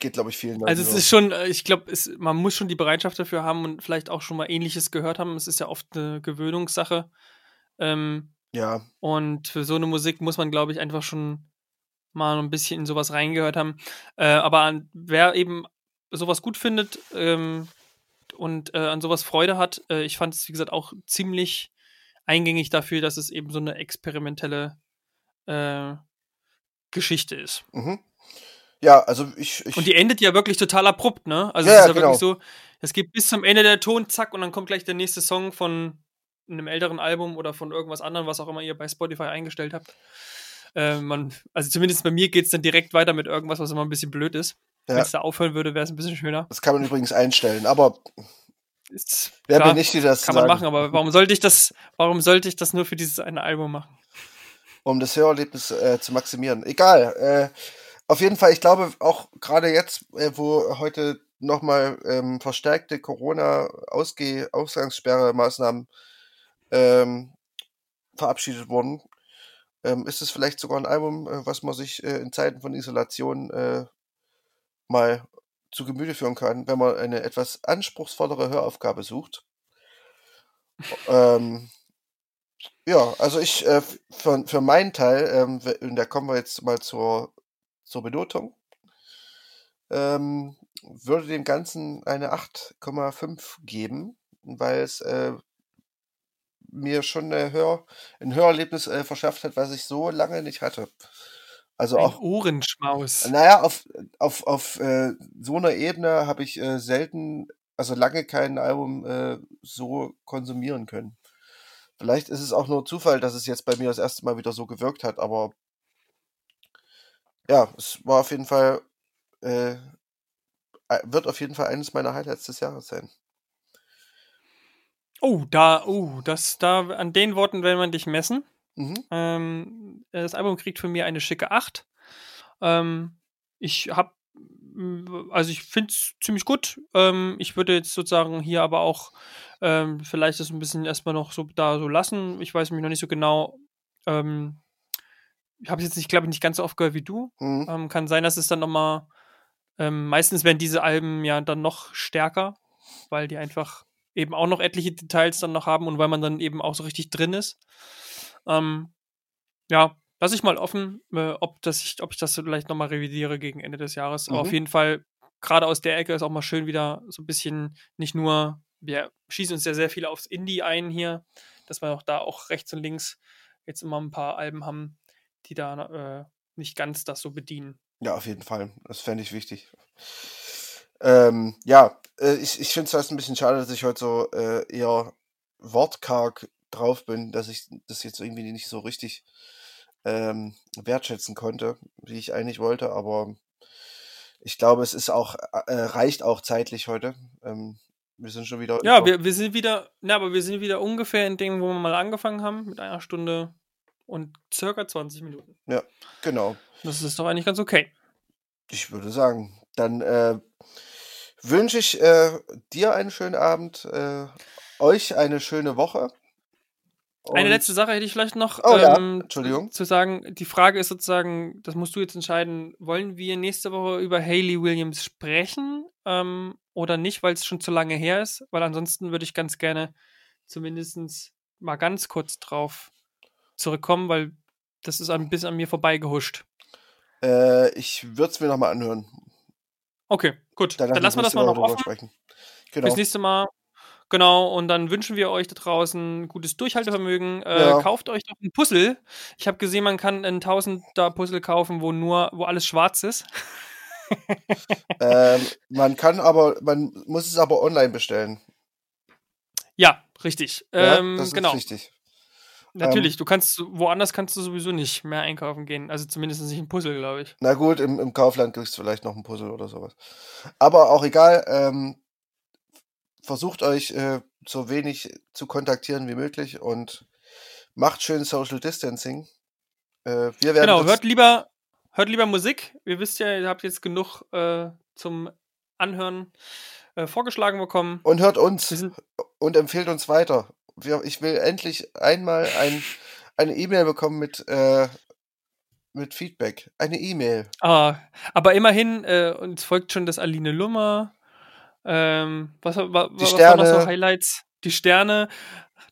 [SPEAKER 2] geht, glaube ich, vielen
[SPEAKER 1] Leuten. Also es so. ist schon, äh, ich glaube, man muss schon die Bereitschaft dafür haben und vielleicht auch schon mal Ähnliches gehört haben. Es ist ja oft eine Gewöhnungssache. Ähm,
[SPEAKER 2] ja.
[SPEAKER 1] Und für so eine Musik muss man, glaube ich, einfach schon mal ein bisschen in sowas reingehört haben. Äh, aber wer eben sowas gut findet ähm, und äh, an sowas Freude hat. Äh, ich fand es, wie gesagt, auch ziemlich eingängig dafür, dass es eben so eine experimentelle äh, Geschichte ist.
[SPEAKER 2] Mhm. Ja, also ich, ich,
[SPEAKER 1] Und die endet ja wirklich total abrupt, ne? Also ja, es ist ja genau. wirklich so, es geht bis zum Ende der Ton, zack, und dann kommt gleich der nächste Song von einem älteren Album oder von irgendwas anderem, was auch immer ihr bei Spotify eingestellt habt. Äh, man, also zumindest bei mir geht es dann direkt weiter mit irgendwas, was immer ein bisschen blöd ist. Ja. Wenn es da aufhören würde, wäre es ein bisschen schöner.
[SPEAKER 2] Das kann man übrigens einstellen, aber
[SPEAKER 1] ist, wer klar, bin ich, die das Kann man machen, aber warum sollte ich das, warum sollte ich das nur für dieses eine Album machen?
[SPEAKER 2] Um das Hörerlebnis äh, zu maximieren. Egal. Äh, auf jeden Fall, ich glaube auch gerade jetzt, äh, wo heute nochmal ähm, verstärkte Corona-Ausgangssperre-Maßnahmen ähm, verabschiedet wurden, ähm, ist es vielleicht sogar ein Album, äh, was man sich äh, in Zeiten von Isolation äh, mal zu Gemüte führen kann, wenn man eine etwas anspruchsvollere Höraufgabe sucht. ähm, ja, also ich, äh, für, für meinen Teil, ähm, und da kommen wir jetzt mal zur, zur Benotung, ähm, würde dem Ganzen eine 8,5 geben, weil es äh, mir schon eine Hör, ein Hörerlebnis äh, verschafft hat, was ich so lange nicht hatte. Also
[SPEAKER 1] ein
[SPEAKER 2] auch.
[SPEAKER 1] Ohrenschmaus.
[SPEAKER 2] Naja, auf, auf, auf äh, so einer Ebene habe ich äh, selten, also lange kein Album äh, so konsumieren können. Vielleicht ist es auch nur Zufall, dass es jetzt bei mir das erste Mal wieder so gewirkt hat, aber ja, es war auf jeden Fall, äh, wird auf jeden Fall eines meiner Highlights des Jahres sein.
[SPEAKER 1] Oh, da, oh, das, da, an den Worten will man dich messen. Mhm. Ähm, das Album kriegt von mir eine schicke 8. Ähm, ich habe, also ich finde es ziemlich gut. Ähm, ich würde jetzt sozusagen hier aber auch ähm, vielleicht das ein bisschen erstmal noch so da so lassen. Ich weiß mich noch nicht so genau. Ähm, ich habe es jetzt nicht, glaube ich, nicht ganz so oft gehört wie du. Mhm. Ähm, kann sein, dass es dann nochmal, meistens werden diese Alben ja dann noch stärker, weil die einfach eben auch noch etliche Details dann noch haben und weil man dann eben auch so richtig drin ist. Ähm, ja, lasse ich mal offen, äh, ob, das ich, ob ich das vielleicht nochmal revidiere gegen Ende des Jahres. Mhm. Aber auf jeden Fall, gerade aus der Ecke ist auch mal schön wieder so ein bisschen nicht nur, wir schießen uns ja sehr viel aufs Indie ein hier, dass wir auch da auch rechts und links jetzt immer ein paar Alben haben, die da äh, nicht ganz das so bedienen.
[SPEAKER 2] Ja, auf jeden Fall. Das fände ich wichtig. Ähm, ja, äh, ich, ich finde es fast ein bisschen schade, dass ich heute so äh, eher wortkarg drauf bin, dass ich das jetzt irgendwie nicht so richtig ähm, wertschätzen konnte, wie ich eigentlich wollte, aber ich glaube, es ist auch, äh, reicht auch zeitlich heute. Ähm, wir sind schon wieder.
[SPEAKER 1] Ja, wir, wir sind wieder, na, aber wir sind wieder ungefähr in dem, wo wir mal angefangen haben, mit einer Stunde und circa 20 Minuten.
[SPEAKER 2] Ja, genau.
[SPEAKER 1] Das ist doch eigentlich ganz okay.
[SPEAKER 2] Ich würde sagen, dann äh, wünsche ich äh, dir einen schönen Abend, äh, euch eine schöne Woche.
[SPEAKER 1] Eine letzte Sache hätte ich vielleicht noch
[SPEAKER 2] oh, ähm, ja. Entschuldigung.
[SPEAKER 1] zu sagen. Die Frage ist sozusagen, das musst du jetzt entscheiden, wollen wir nächste Woche über Hayley Williams sprechen ähm, oder nicht, weil es schon zu lange her ist? Weil ansonsten würde ich ganz gerne zumindest mal ganz kurz drauf zurückkommen, weil das ist ein bisschen an mir vorbeigehuscht.
[SPEAKER 2] Äh, ich würde es mir nochmal anhören.
[SPEAKER 1] Okay, gut. Dann, Dann lassen wir das mal noch offen. Sprechen. Genau. Bis nächste Mal. Genau, und dann wünschen wir euch da draußen gutes Durchhaltevermögen. Äh, ja. Kauft euch doch ein Puzzle. Ich habe gesehen, man kann ein 1000er Puzzle kaufen, wo nur, wo alles schwarz ist.
[SPEAKER 2] ähm, man kann aber, man muss es aber online bestellen.
[SPEAKER 1] Ja, richtig.
[SPEAKER 2] Ja, ähm, das ist
[SPEAKER 1] genau.
[SPEAKER 2] richtig.
[SPEAKER 1] Natürlich, ähm, du kannst, woanders kannst du sowieso nicht mehr einkaufen gehen. Also zumindest nicht ein Puzzle, glaube ich.
[SPEAKER 2] Na gut, im, im Kaufland kriegst du vielleicht noch ein Puzzle oder sowas. Aber auch egal, ähm, versucht euch äh, so wenig zu kontaktieren wie möglich und macht schön Social Distancing.
[SPEAKER 1] Äh, wir werden genau, hört lieber, hört lieber Musik. Ihr wisst ja, ihr habt jetzt genug äh, zum Anhören äh, vorgeschlagen bekommen.
[SPEAKER 2] Und hört uns und empfehlt uns weiter. Ich will endlich einmal ein, eine E-Mail bekommen mit, äh, mit Feedback. Eine E-Mail.
[SPEAKER 1] Ah, aber immerhin, äh, uns folgt schon das Aline Lummer. Ähm, was, was, was waren noch so Highlights? Die Sterne,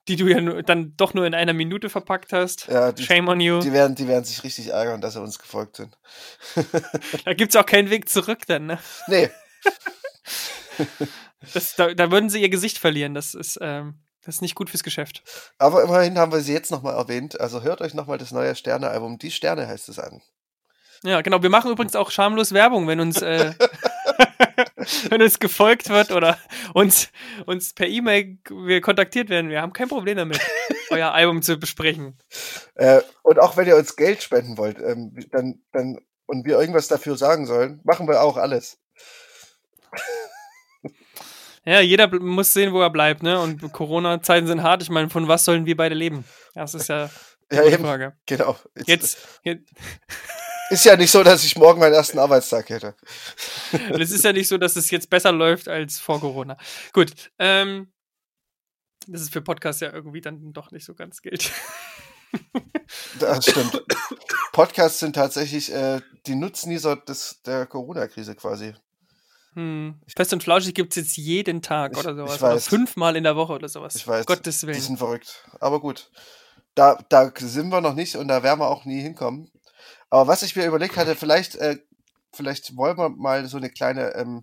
[SPEAKER 1] die du ja nur, dann doch nur in einer Minute verpackt hast.
[SPEAKER 2] Ja,
[SPEAKER 1] die, Shame on you.
[SPEAKER 2] Die werden, die werden sich richtig ärgern, dass sie uns gefolgt sind.
[SPEAKER 1] da gibt es auch keinen Weg zurück dann, ne?
[SPEAKER 2] Nee.
[SPEAKER 1] Das, da, da, würden sie ihr Gesicht verlieren. Das ist, ähm, das ist nicht gut fürs Geschäft.
[SPEAKER 2] Aber immerhin haben wir sie jetzt nochmal erwähnt. Also hört euch nochmal das neue Sterne-Album. Die Sterne heißt es an.
[SPEAKER 1] Ja, genau. Wir machen übrigens auch schamlos Werbung, wenn uns, äh, wenn uns gefolgt wird oder uns, uns per E-Mail kontaktiert werden. Wir haben kein Problem damit, euer Album zu besprechen.
[SPEAKER 2] Äh, und auch wenn ihr uns Geld spenden wollt, ähm, dann, dann, und wir irgendwas dafür sagen sollen, machen wir auch alles.
[SPEAKER 1] Ja, jeder muss sehen, wo er bleibt, ne? Und Corona-Zeiten sind hart. Ich meine, von was sollen wir beide leben? Das ist ja die ja, Frage.
[SPEAKER 2] Genau.
[SPEAKER 1] Jetzt, jetzt
[SPEAKER 2] ist ja nicht so, dass ich morgen meinen ersten Arbeitstag hätte.
[SPEAKER 1] es ist ja nicht so, dass es jetzt besser läuft als vor Corona. Gut. Ähm, das ist für Podcasts ja irgendwie dann doch nicht so ganz gilt.
[SPEAKER 2] Das stimmt. Podcasts sind tatsächlich äh, die Nutznießer des, der Corona-Krise quasi.
[SPEAKER 1] Hm. Fest und Flauschig gibt es jetzt jeden Tag ich, oder sowas. Ich weiß. Oder fünfmal in der Woche oder sowas.
[SPEAKER 2] Ich weiß.
[SPEAKER 1] Gottes Willen.
[SPEAKER 2] Die sind verrückt. Aber gut. Da, da sind wir noch nicht und da werden wir auch nie hinkommen. Aber was ich mir überlegt hatte, vielleicht, äh, vielleicht wollen wir mal so eine kleine, ähm,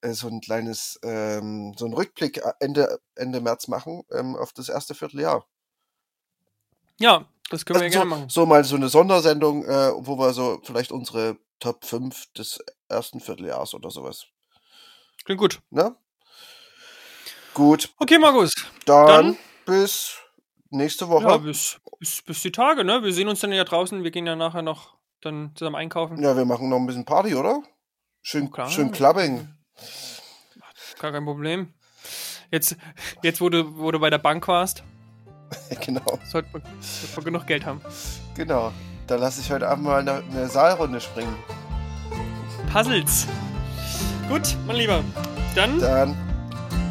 [SPEAKER 2] äh, so ein kleines, ähm, so ein Rückblick äh, Ende, Ende März machen ähm, auf das erste Vierteljahr.
[SPEAKER 1] Ja, das können wir
[SPEAKER 2] also
[SPEAKER 1] ja gerne machen.
[SPEAKER 2] So mal so eine Sondersendung, äh, wo wir so vielleicht unsere Top 5 des ersten Vierteljahres oder sowas.
[SPEAKER 1] Klingt gut.
[SPEAKER 2] Ne? Gut.
[SPEAKER 1] Okay, Markus.
[SPEAKER 2] Dann, dann bis nächste Woche. Ja,
[SPEAKER 1] bis, bis, bis die Tage, ne? Wir sehen uns dann ja draußen. Wir gehen ja nachher noch dann zusammen einkaufen.
[SPEAKER 2] Ja, wir machen noch ein bisschen Party, oder? Schön, oh, schön Clubbing.
[SPEAKER 1] Gar kein Problem. Jetzt, jetzt wo, du, wo du bei der Bank warst.
[SPEAKER 2] genau.
[SPEAKER 1] Sollte man, sollte man genug Geld haben.
[SPEAKER 2] Genau. Da lasse ich heute Abend mal eine, eine Saalrunde springen.
[SPEAKER 1] Puzzles. Gut, mein Lieber. Dann.
[SPEAKER 2] Dann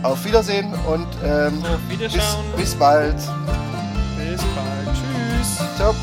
[SPEAKER 2] auf Wiedersehen und ähm,
[SPEAKER 1] auf Wiederschauen.
[SPEAKER 2] Bis, bis bald.
[SPEAKER 1] Bis bald. Tschüss.
[SPEAKER 2] Ciao.